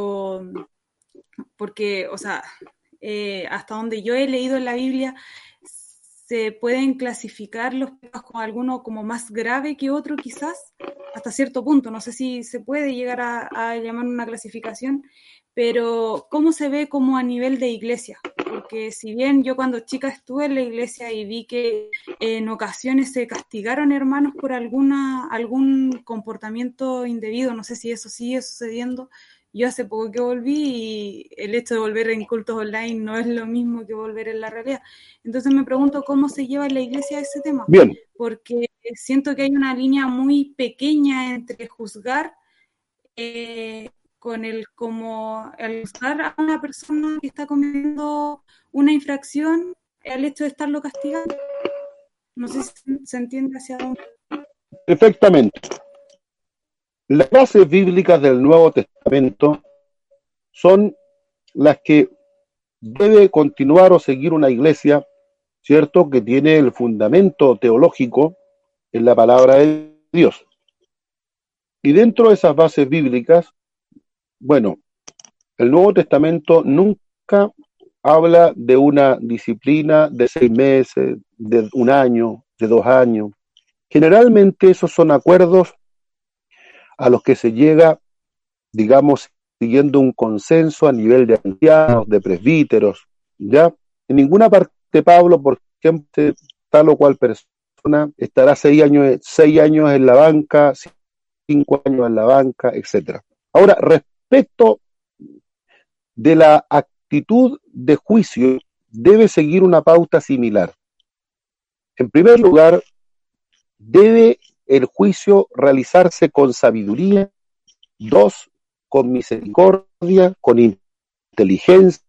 porque, o sea, eh, hasta donde yo he leído en la Biblia, se pueden clasificar los pecados como alguno como más grave que otro quizás, hasta cierto punto. No sé si se puede llegar a, llamar una clasificación, pero ¿cómo se ve como a nivel de iglesia? Porque si bien yo cuando chica estuve en la iglesia y vi que en ocasiones se castigaron hermanos por alguna, algún comportamiento indebido, no sé si eso sigue sucediendo, yo hace poco que volví y el hecho de volver en cultos online no es lo mismo que volver en la realidad. Entonces me pregunto cómo se lleva en la iglesia ese tema. Bien. Porque siento que hay una línea muy pequeña entre juzgar eh, con el como el juzgar a una persona que está cometiendo una infracción al hecho de estarlo castigando. No sé si se entiende hacia dónde. Perfectamente. Las bases bíblicas del Nuevo Testamento son las que debe continuar o seguir una iglesia, ¿cierto? Que tiene el fundamento teológico en la palabra de Dios. Y dentro de esas bases bíblicas, bueno, el Nuevo Testamento nunca habla de una disciplina de seis meses, de un año, de dos años. Generalmente esos son acuerdos a los que se llega, digamos, siguiendo un consenso a nivel de ancianos, de presbíteros, ¿ya? En ninguna parte, Pablo, por ejemplo, tal o cual persona estará seis años, seis años en la banca, cinco años en la banca, etcétera. Ahora, respecto de la actitud de juicio, debe seguir una pauta similar. En primer lugar, debe el juicio realizarse con sabiduría, dos, con misericordia, con inteligencia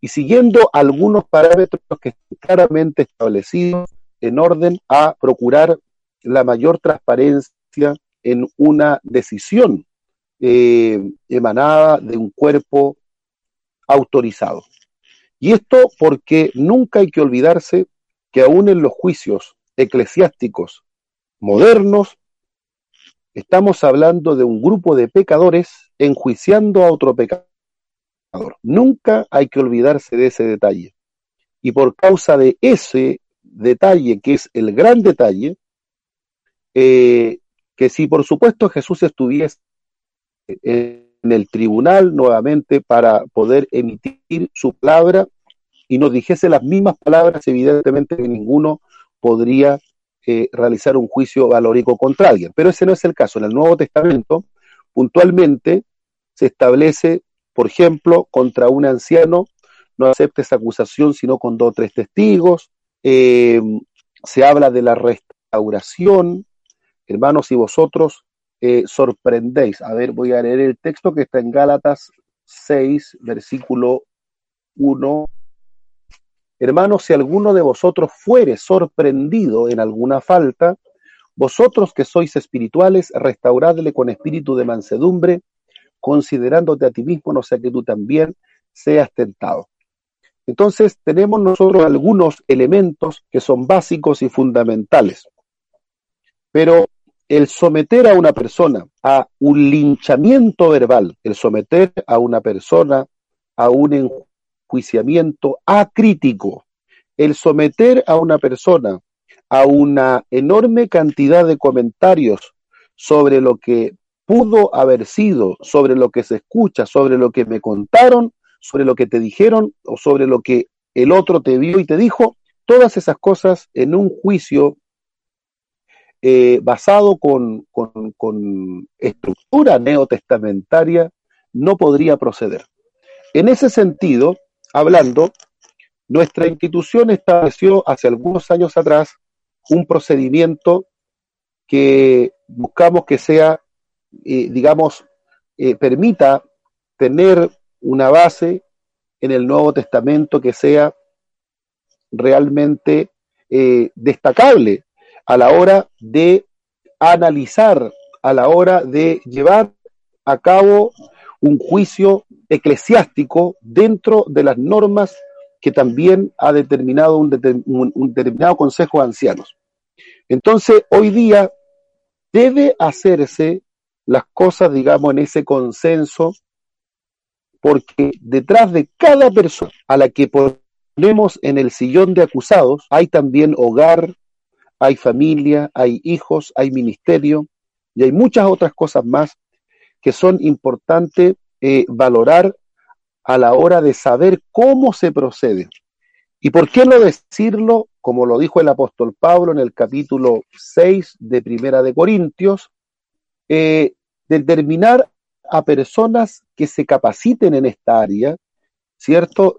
y siguiendo algunos parámetros que están claramente establecidos en orden a procurar la mayor transparencia en una decisión eh, emanada de un cuerpo autorizado. Y esto porque nunca hay que olvidarse que aún en los juicios eclesiásticos modernos, estamos hablando de un grupo de pecadores enjuiciando a otro pecador. Nunca hay que olvidarse de ese detalle. Y por causa de ese detalle, que es el gran detalle, eh, que si por supuesto Jesús estuviese en el tribunal nuevamente para poder emitir su palabra y nos dijese las mismas palabras, evidentemente que ninguno podría eh, realizar un juicio valórico contra alguien. Pero ese no es el caso. En el Nuevo Testamento, puntualmente, se establece, por ejemplo, contra un anciano, no acepte esa acusación sino con dos o tres testigos. Eh, se habla de la restauración. Hermanos, si vosotros eh, sorprendéis, a ver, voy a leer el texto que está en Gálatas 6, versículo 1 Hermanos, si alguno de vosotros fuere sorprendido en alguna falta, vosotros que sois espirituales, restauradle con espíritu de mansedumbre, considerándote a ti mismo, no sea que tú también seas tentado. Entonces, tenemos nosotros algunos elementos que son básicos y fundamentales. Pero el someter a una persona a un linchamiento verbal, el someter a una persona a un enjuiciamiento acrítico, el someter a una persona a una enorme cantidad de comentarios sobre lo que pudo haber sido, sobre lo que se escucha, sobre lo que me contaron, sobre lo que te dijeron o sobre lo que el otro te vio y te dijo, todas esas cosas en un juicio eh, basado con, con, con estructura neotestamentaria no podría proceder. En ese sentido, hablando, nuestra institución estableció hace algunos años atrás un procedimiento que buscamos que sea, eh, digamos, eh, permita tener una base en el Nuevo Testamento que sea realmente destacable a la hora de analizar, a la hora de llevar a cabo un juicio eclesiástico dentro de las normas que también ha determinado un, determinado Consejo de Ancianos. Entonces, hoy día debe hacerse las cosas, digamos, en ese consenso, porque detrás de cada persona a la que ponemos en el sillón de acusados, hay también hogar, hay familia, hay hijos, hay ministerio y hay muchas otras cosas más que son importantes eh, valorar a la hora de saber cómo se procede. ¿Y por qué no decirlo, como lo dijo el apóstol Pablo en el capítulo 6 de Primera de Corintios, eh, determinar a personas que se capaciten en esta área, ¿cierto?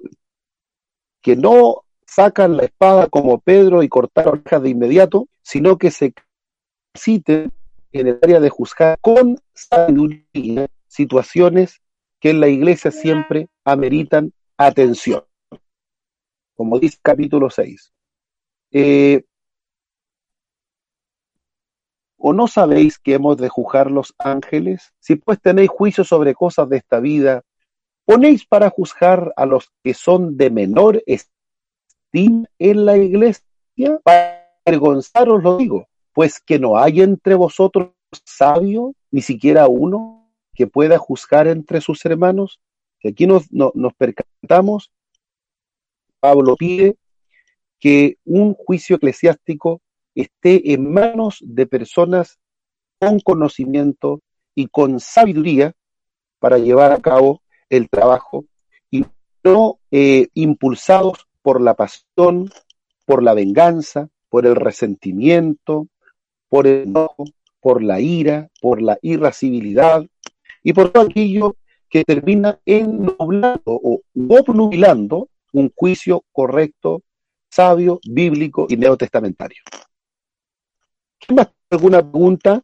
Que no sacan la espada como Pedro y cortar orejas de inmediato, sino que se capaciten en el área de juzgar con sabiduría situaciones que en la iglesia siempre ameritan atención. Como dice capítulo 6. Eh, ¿O no sabéis que hemos de juzgar los ángeles? Si pues tenéis juicio sobre cosas de esta vida, ¿ponéis para juzgar a los que son de menor estima en la iglesia? Para avergonzaros lo digo, pues que no hay entre vosotros sabio, ni siquiera uno, que pueda juzgar entre sus hermanos, que aquí nos, nos percatamos, Pablo pide que un juicio eclesiástico esté en manos de personas con conocimiento y con sabiduría para llevar a cabo el trabajo y no eh, impulsados por la pasión, por la venganza, por el resentimiento, por el enojo, por la ira, por la irascibilidad, y por todo aquello que termina ennoblando o obnubilando un juicio correcto, sabio, bíblico y neotestamentario. más? ¿Alguna pregunta?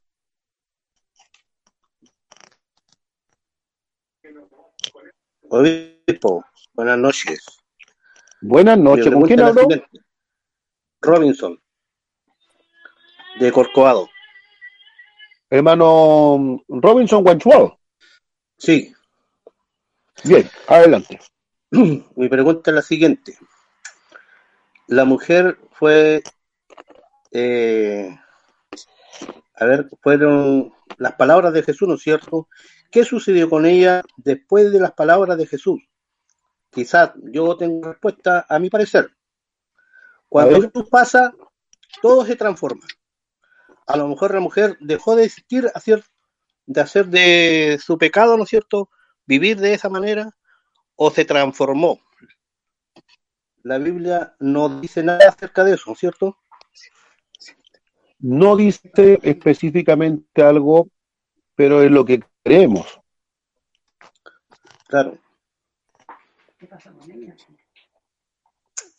Obispo, buenas noches. Buenas noches, ¿con quién hablo? Robinson, de Corcovado. Hermano Robinson Wanchuado. Sí. Bien, adelante. Mi pregunta es la siguiente. La mujer fue, eh, a ver, fueron las palabras de Jesús, ¿no es cierto? ¿Qué sucedió con ella después de las palabras de Jesús? Quizás yo tengo respuesta a mi parecer. Cuando Jesús pasa, todo se transforma. A lo mejor la mujer dejó de existir, de hacer de su pecado, ¿no es cierto? Vivir de esa manera, o se transformó. La Biblia no dice nada acerca de eso, ¿no es cierto? No dice específicamente algo, pero es lo que creemos. Claro.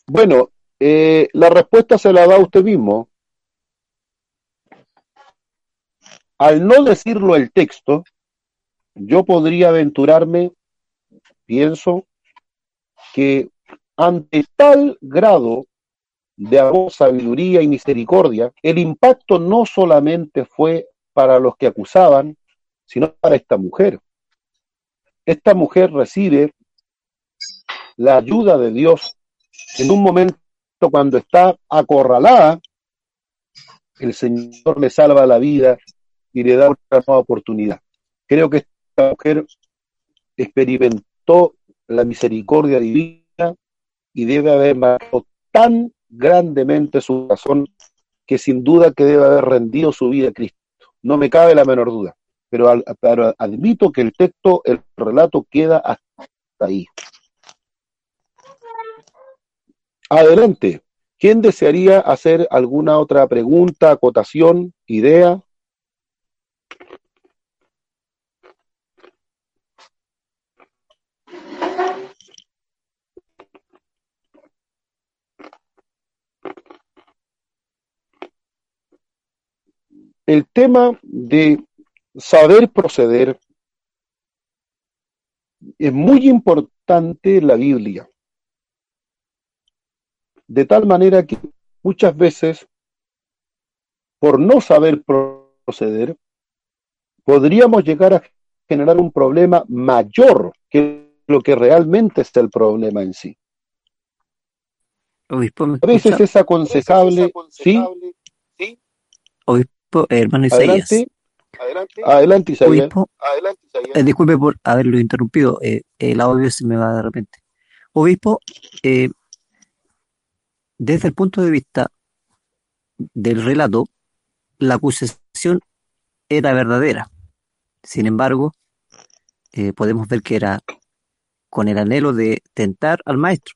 Bueno, eh, la respuesta se la da usted mismo. Al no decirlo el texto, yo podría aventurarme, pienso, que ante tal grado de sabiduría y misericordia, el impacto no solamente fue para los que acusaban, sino para esta mujer. Esta mujer recibe la ayuda de Dios en un momento cuando está acorralada, el Señor le salva la vida y le da una nueva oportunidad. Creo que esta mujer experimentó la misericordia divina y debe haber marcado tan grandemente su corazón que sin duda que debe haber rendido su vida a Cristo. No me cabe la menor duda, pero, pero admito que el texto, el relato queda hasta ahí. Adelante. ¿Quién desearía hacer alguna otra pregunta, acotación, idea? El tema de saber proceder es muy importante en la Biblia de tal manera que muchas veces, por no saber proceder, podríamos llegar a generar un problema mayor que lo que realmente es el problema en sí. Obispo, a veces es aconsejable, ¿sí? Obispo, hermano Isaías. Adelante, adelante, adelante Isaías. Obispo, adelante, Isaías. Eh, disculpe por haberlo interrumpido, eh, el audio se me va de repente. Obispo, eh, desde el punto de vista del relato, la acusación era verdadera. Sin embargo, eh, podemos ver que era con el anhelo de tentar al maestro.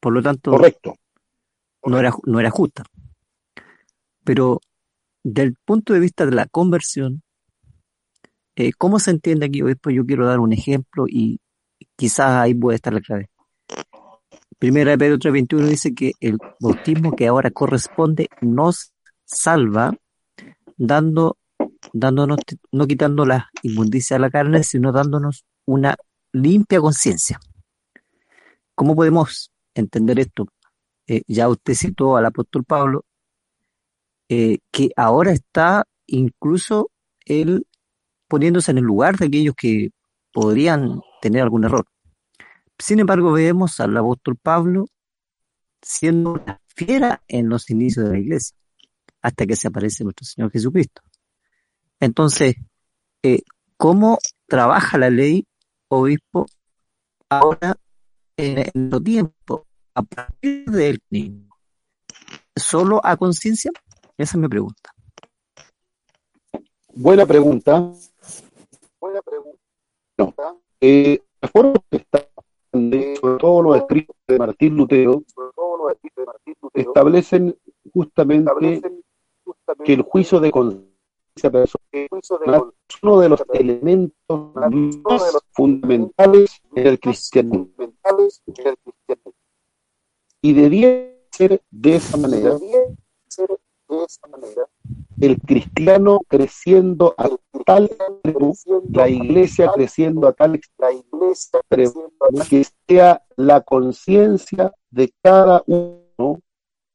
Por lo tanto, Correcto. No, era, no era justa. Pero del punto de vista de la conversión, eh, ¿cómo se entiende aquí? Después yo quiero dar un ejemplo y quizás ahí puede estar la clave. Primera Pedro 3.21 dice que el bautismo que ahora corresponde nos salva, dando, dándonos, no quitando la inmundicia de la carne, sino dándonos una limpia conciencia. ¿Cómo podemos entender esto? Eh, ya usted citó al apóstol Pablo, eh, que ahora está incluso él poniéndose en el lugar de aquellos que podrían tener algún error. Sin embargo, vemos al apóstol Pablo siendo una fiera en los inicios de la iglesia, hasta que se aparece nuestro Señor Jesucristo. Entonces, eh, ¿cómo trabaja la ley, obispo, ahora en el tiempo, a partir del niño? ¿Solo a conciencia? Esa es mi pregunta. Buena pregunta. Buena pregunta. Eh, la forma que está sobre todo los escritos de Martín Lutero, establecen justamente que el juicio de conciencia personal es uno de los elementos más fundamentales en el cristianismo. Y debía ser de esa manera el cristiano creciendo a tal la iglesia creciendo a tal que sea la conciencia de cada uno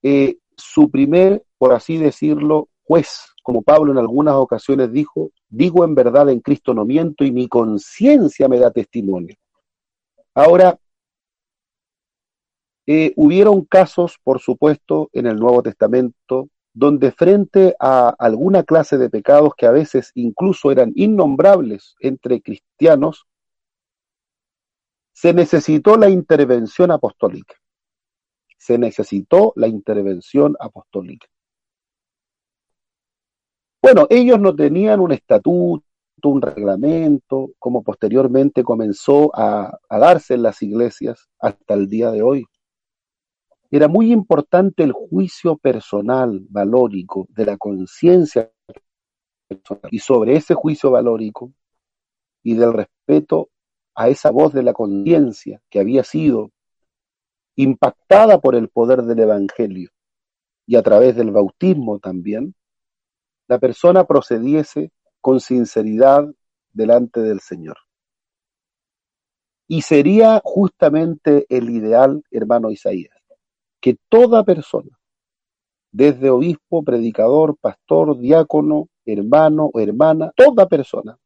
eh, su primer, por así decirlo, juez, como Pablo en algunas ocasiones dijo, digo en verdad en Cristo no miento y mi conciencia me da testimonio. Ahora, eh, hubieron casos, por supuesto, en el Nuevo Testamento, donde frente a alguna clase de pecados que a veces incluso eran innombrables entre cristianos, se necesitó la intervención apostólica. Se necesitó la intervención apostólica. Bueno, ellos no tenían un estatuto, un reglamento, como posteriormente comenzó a, darse en las iglesias hasta el día de hoy. Era muy importante el juicio personal, valórico, de la conciencia personal. Y sobre ese juicio valórico y del respeto a esa voz de la conciencia que había sido impactada por el poder del Evangelio y a través del bautismo también, la persona procediese con sinceridad delante del Señor. Y sería justamente el ideal, hermano Isaías, que toda persona, desde obispo, predicador, pastor, diácono, hermano hermana, toda persona,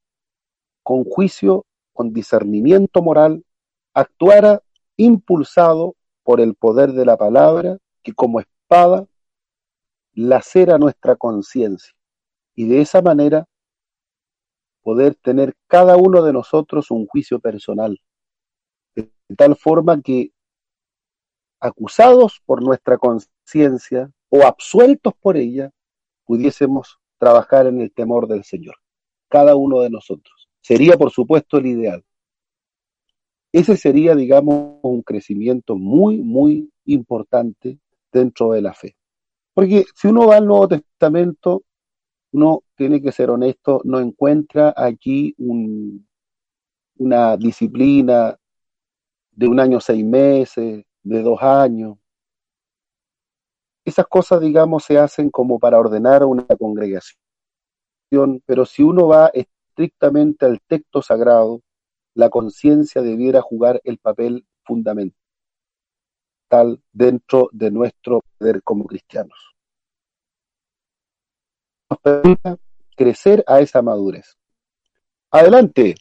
con juicio con discernimiento moral, actuara impulsado por el poder de la palabra que como espada lacera nuestra conciencia y de esa manera poder tener cada uno de nosotros un juicio personal, de tal forma que acusados por nuestra conciencia o absueltos por ella, pudiésemos trabajar en el temor del Señor, cada uno de nosotros. Sería, por supuesto, el ideal. Ese sería, digamos, un crecimiento muy, muy importante dentro de la fe. Porque si uno va al Nuevo Testamento, uno tiene que ser honesto, no encuentra aquí un, una disciplina de un año seis meses, de dos años. Esas cosas, digamos, se hacen como para ordenar una congregación, pero si uno va estrictamente al texto sagrado, la conciencia debiera jugar el papel fundamental dentro de nuestro poder como cristianos. Nos permita crecer a esa madurez. Adelante.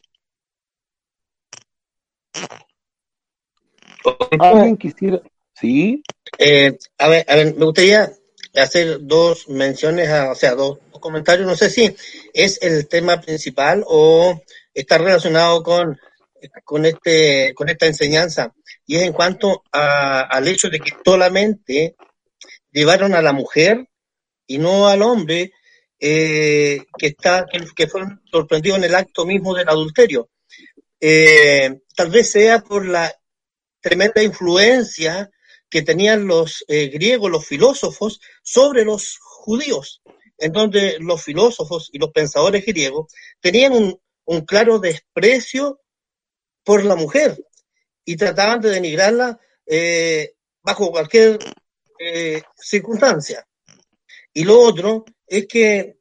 ¿Alguien quisiera? Sí. Eh, a, ver, a ver, me gustaría hacer dos menciones, a, o sea, dos, dos, comentarios. No sé si es el tema principal o está relacionado con, con, este, con esta enseñanza. Y es en cuanto a, al hecho de que solamente llevaron a la mujer y no al hombre eh, que, está, que, que fueron sorprendidos en el acto mismo del adulterio. Eh, tal vez sea por la tremenda influencia que tenían los eh, griegos, los filósofos, sobre los judíos, en donde los filósofos y los pensadores griegos tenían un, claro desprecio por la mujer y trataban de denigrarla eh, bajo cualquier eh, circunstancia. Y lo otro es que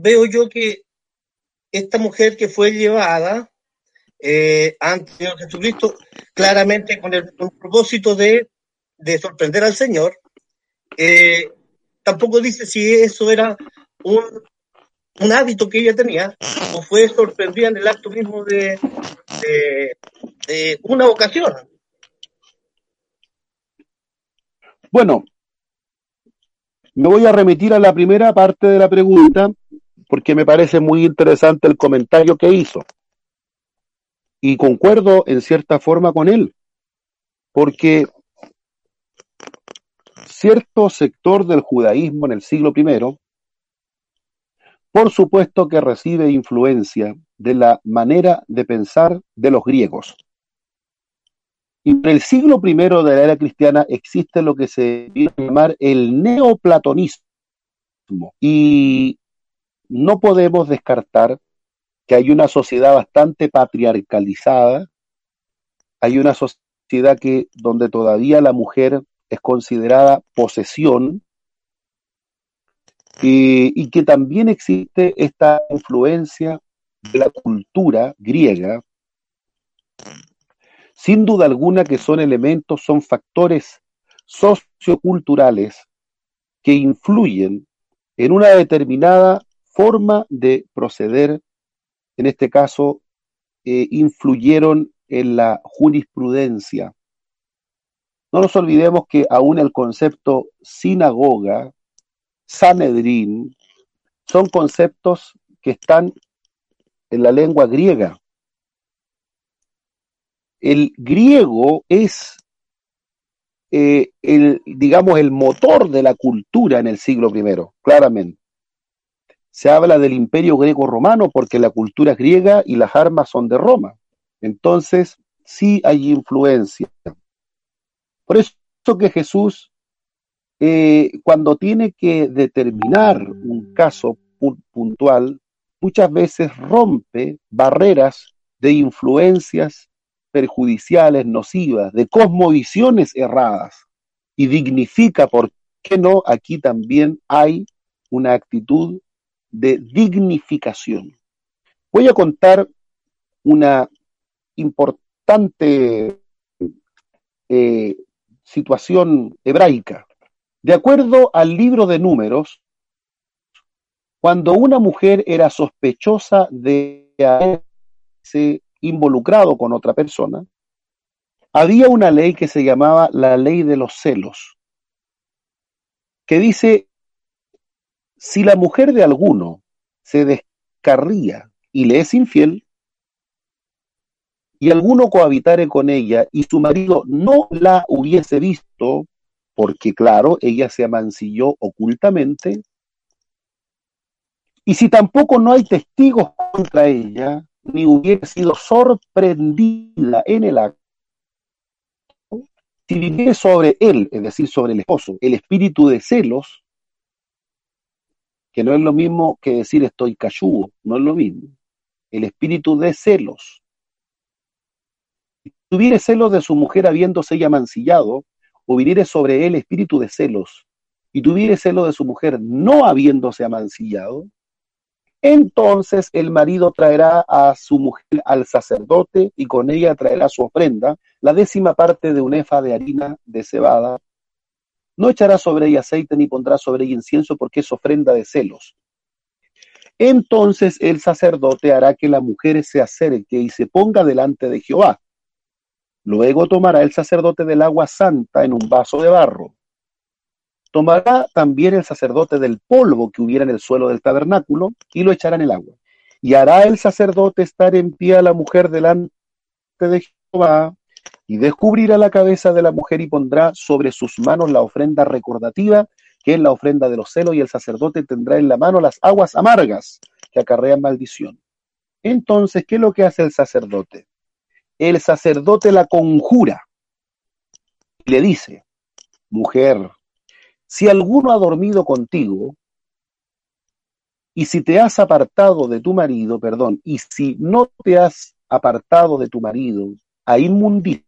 veo yo que esta mujer que fue llevada eh, ante Jesucristo, claramente con el, con el propósito de de sorprender al Señor, eh, tampoco dice si eso era un, un, hábito que ella tenía o fue sorprendida en el acto mismo de, de, de una ocasión. Bueno, me voy a remitir a la primera parte de la pregunta porque me parece muy interesante el comentario que hizo. Y concuerdo en cierta forma con él, porque cierto sector del judaísmo en el siglo I, por supuesto que recibe influencia de la manera de pensar de los griegos. Y en el siglo I de la era cristiana existe lo que se viene a llamar el neoplatonismo. Y no podemos descartar que hay una sociedad bastante patriarcalizada, hay una sociedad que donde todavía la mujer es considerada posesión eh, y que también existe esta influencia de la cultura griega, sin duda alguna que son elementos, son factores socioculturales que influyen en una determinada forma de proceder, en este caso, eh, influyeron en la jurisprudencia. No nos olvidemos que aún el concepto sinagoga, Sanedrín, son conceptos que están en la lengua griega. El griego es eh, el, digamos, el motor de la cultura en el siglo I, claramente. Se habla del imperio greco-romano porque la cultura griega y las armas son de Roma. Entonces, sí hay influencia. Por eso que Jesús, eh, cuando tiene que determinar un caso puntual, muchas veces rompe barreras de influencias perjudiciales, nocivas, de cosmovisiones erradas y dignifica, ¿por qué no? Aquí también hay una actitud de dignificación. Voy a contar una importante eh, situación hebraica. De acuerdo al libro de números, cuando una mujer era sospechosa de haberse involucrado con otra persona, había una ley que se llamaba la ley de los celos, que dice, si la mujer de alguno se descarría y le es infiel, y alguno cohabitare con ella y su marido no la hubiese visto, porque claro, ella se amancilló ocultamente, y si tampoco no hay testigos contra ella, ni hubiera sido sorprendida en el acto, si viviera sobre él, es decir, sobre el esposo, el espíritu de celos, que no es lo mismo que decir estoy cayudo, no es lo mismo, el espíritu de celos. Si tuviera celos de su mujer habiéndose ella mancillado, o viniere sobre él espíritu de celos, y tuviera celos de su mujer no habiéndose amancillado, entonces el marido traerá a su mujer al sacerdote y con ella traerá su ofrenda, la décima parte de un efa de harina de cebada. No echará sobre ella aceite ni pondrá sobre ella incienso porque es ofrenda de celos. Entonces el sacerdote hará que la mujer se acerque y se ponga delante de Jehová. Luego tomará el sacerdote del agua santa en un vaso de barro Tomará también el sacerdote del polvo que hubiera en el suelo del tabernáculo y lo echará en el agua. Y hará el sacerdote estar en pie a la mujer delante de Jehová y descubrirá la cabeza de la mujer y pondrá sobre sus manos la ofrenda recordativa, que es la ofrenda de los celos, y el sacerdote tendrá en la mano las aguas amargas que acarrean maldición. Entonces, ¿qué es lo que hace el sacerdote? El sacerdote la conjura y le dice, mujer, si alguno ha dormido contigo, y si te has apartado de tu marido, perdón, y si no te has apartado de tu marido a inmundicia,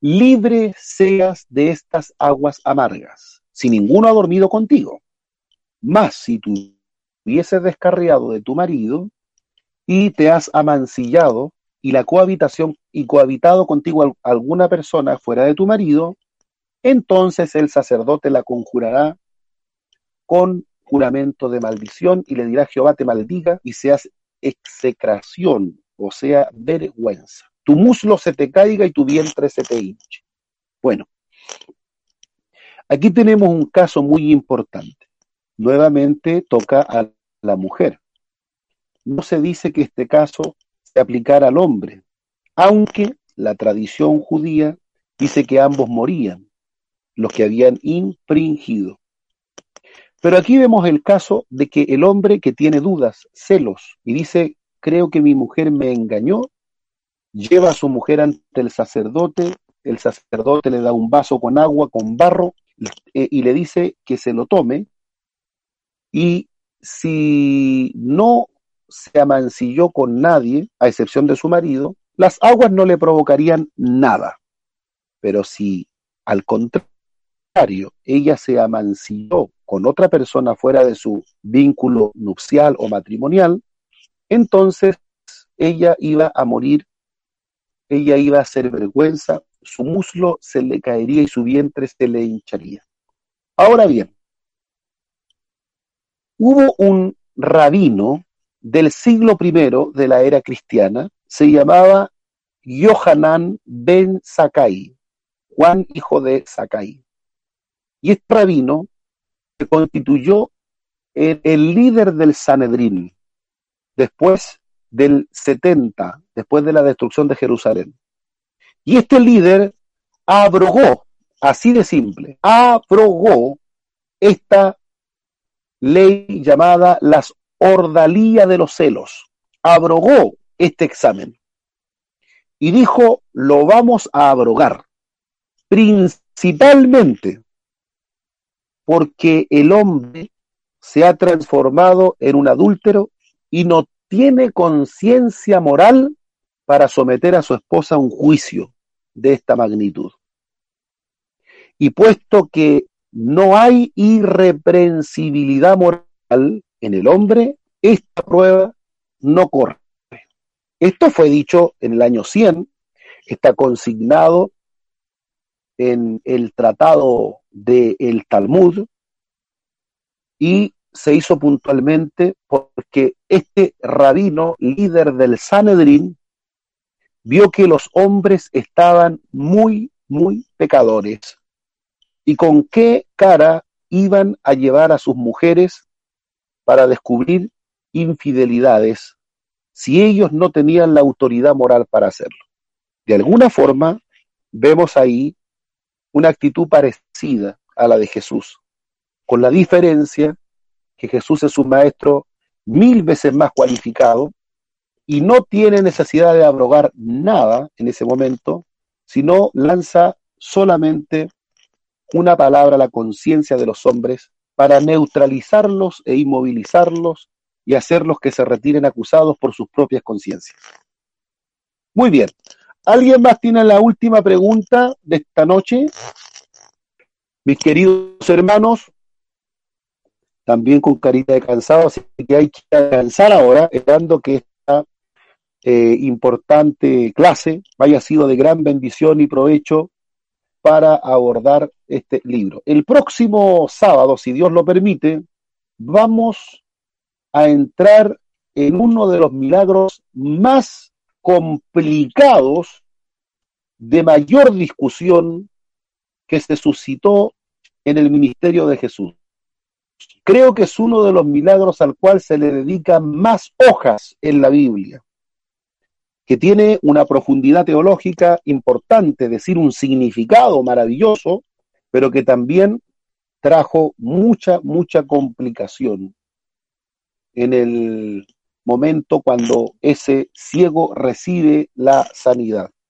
libre seas de estas aguas amargas, si ninguno ha dormido contigo. Mas si tú hubieses descarriado de tu marido y te has amancillado y la cohabitación y cohabitado contigo alguna persona fuera de tu marido, entonces el sacerdote la conjurará con juramento de maldición y le dirá Jehová te maldiga y seas execración, o sea, vergüenza. Tu muslo se te caiga y tu vientre se te hinche. Bueno, aquí tenemos un caso muy importante. Nuevamente toca a la mujer. No se dice que este caso se aplicara al hombre, aunque la tradición judía dice que ambos morían los que habían infringido. Pero aquí vemos el caso de que el hombre que tiene dudas, celos, y dice, creo que mi mujer me engañó, lleva a su mujer ante el sacerdote, el sacerdote le da un vaso con agua, con barro, eh, y le dice que se lo tome, y si no se amancilló con nadie, a excepción de su marido, las aguas no le provocarían nada. Pero si al contrario, ella se amancilló con otra persona fuera de su vínculo nupcial o matrimonial, entonces ella iba a morir, ella iba a hacer vergüenza, su muslo se le caería y su vientre se le hincharía. Ahora bien, hubo un rabino del siglo I de la era cristiana, se llamaba Yohanan ben Sakai, Juan hijo de Sakai. Y este rabino se constituyó el, el líder del Sanedrín después del 70, después de la destrucción de Jerusalén. Y este líder abrogó, así de simple, abrogó esta ley llamada las ordalía de los celos. Abrogó este examen y dijo, lo vamos a abrogar, principalmente porque el hombre se ha transformado en un adúltero y no tiene conciencia moral para someter a su esposa a un juicio de esta magnitud. Y puesto que no hay irreprensibilidad moral en el hombre, esta prueba no corre. Esto fue dicho en el año 100, está consignado en el tratado del el Talmud y se hizo puntualmente porque este rabino, líder del Sanedrín, vio que los hombres estaban muy, muy pecadores. ¿Y con qué cara iban a llevar a sus mujeres para descubrir infidelidades si ellos no tenían la autoridad moral para hacerlo? De alguna forma, vemos ahí una actitud parecida a la de Jesús, con la diferencia que Jesús es un maestro mil veces más cualificado y no tiene necesidad de abrogar nada en ese momento, sino lanza solamente una palabra a la conciencia de los hombres para neutralizarlos e inmovilizarlos y hacerlos que se retiren acusados por sus propias conciencias. Muy bien. ¿Alguien más tiene la última pregunta de esta noche? Mis queridos hermanos, también con carita de cansado, así que hay que alcanzar ahora, esperando que eh, importante clase haya sido de gran bendición y provecho para abordar este libro. El próximo sábado, si Dios lo permite, vamos a entrar en uno de los milagros más complicados, de mayor discusión que se suscitó en el ministerio de Jesús. Creo que es uno de los milagros al cual se le dedican más hojas en la Biblia, que tiene una profundidad teológica importante, es decir, un significado maravilloso, pero que también trajo mucha, mucha complicación en el momento cuando ese ciego recibe la sanidad.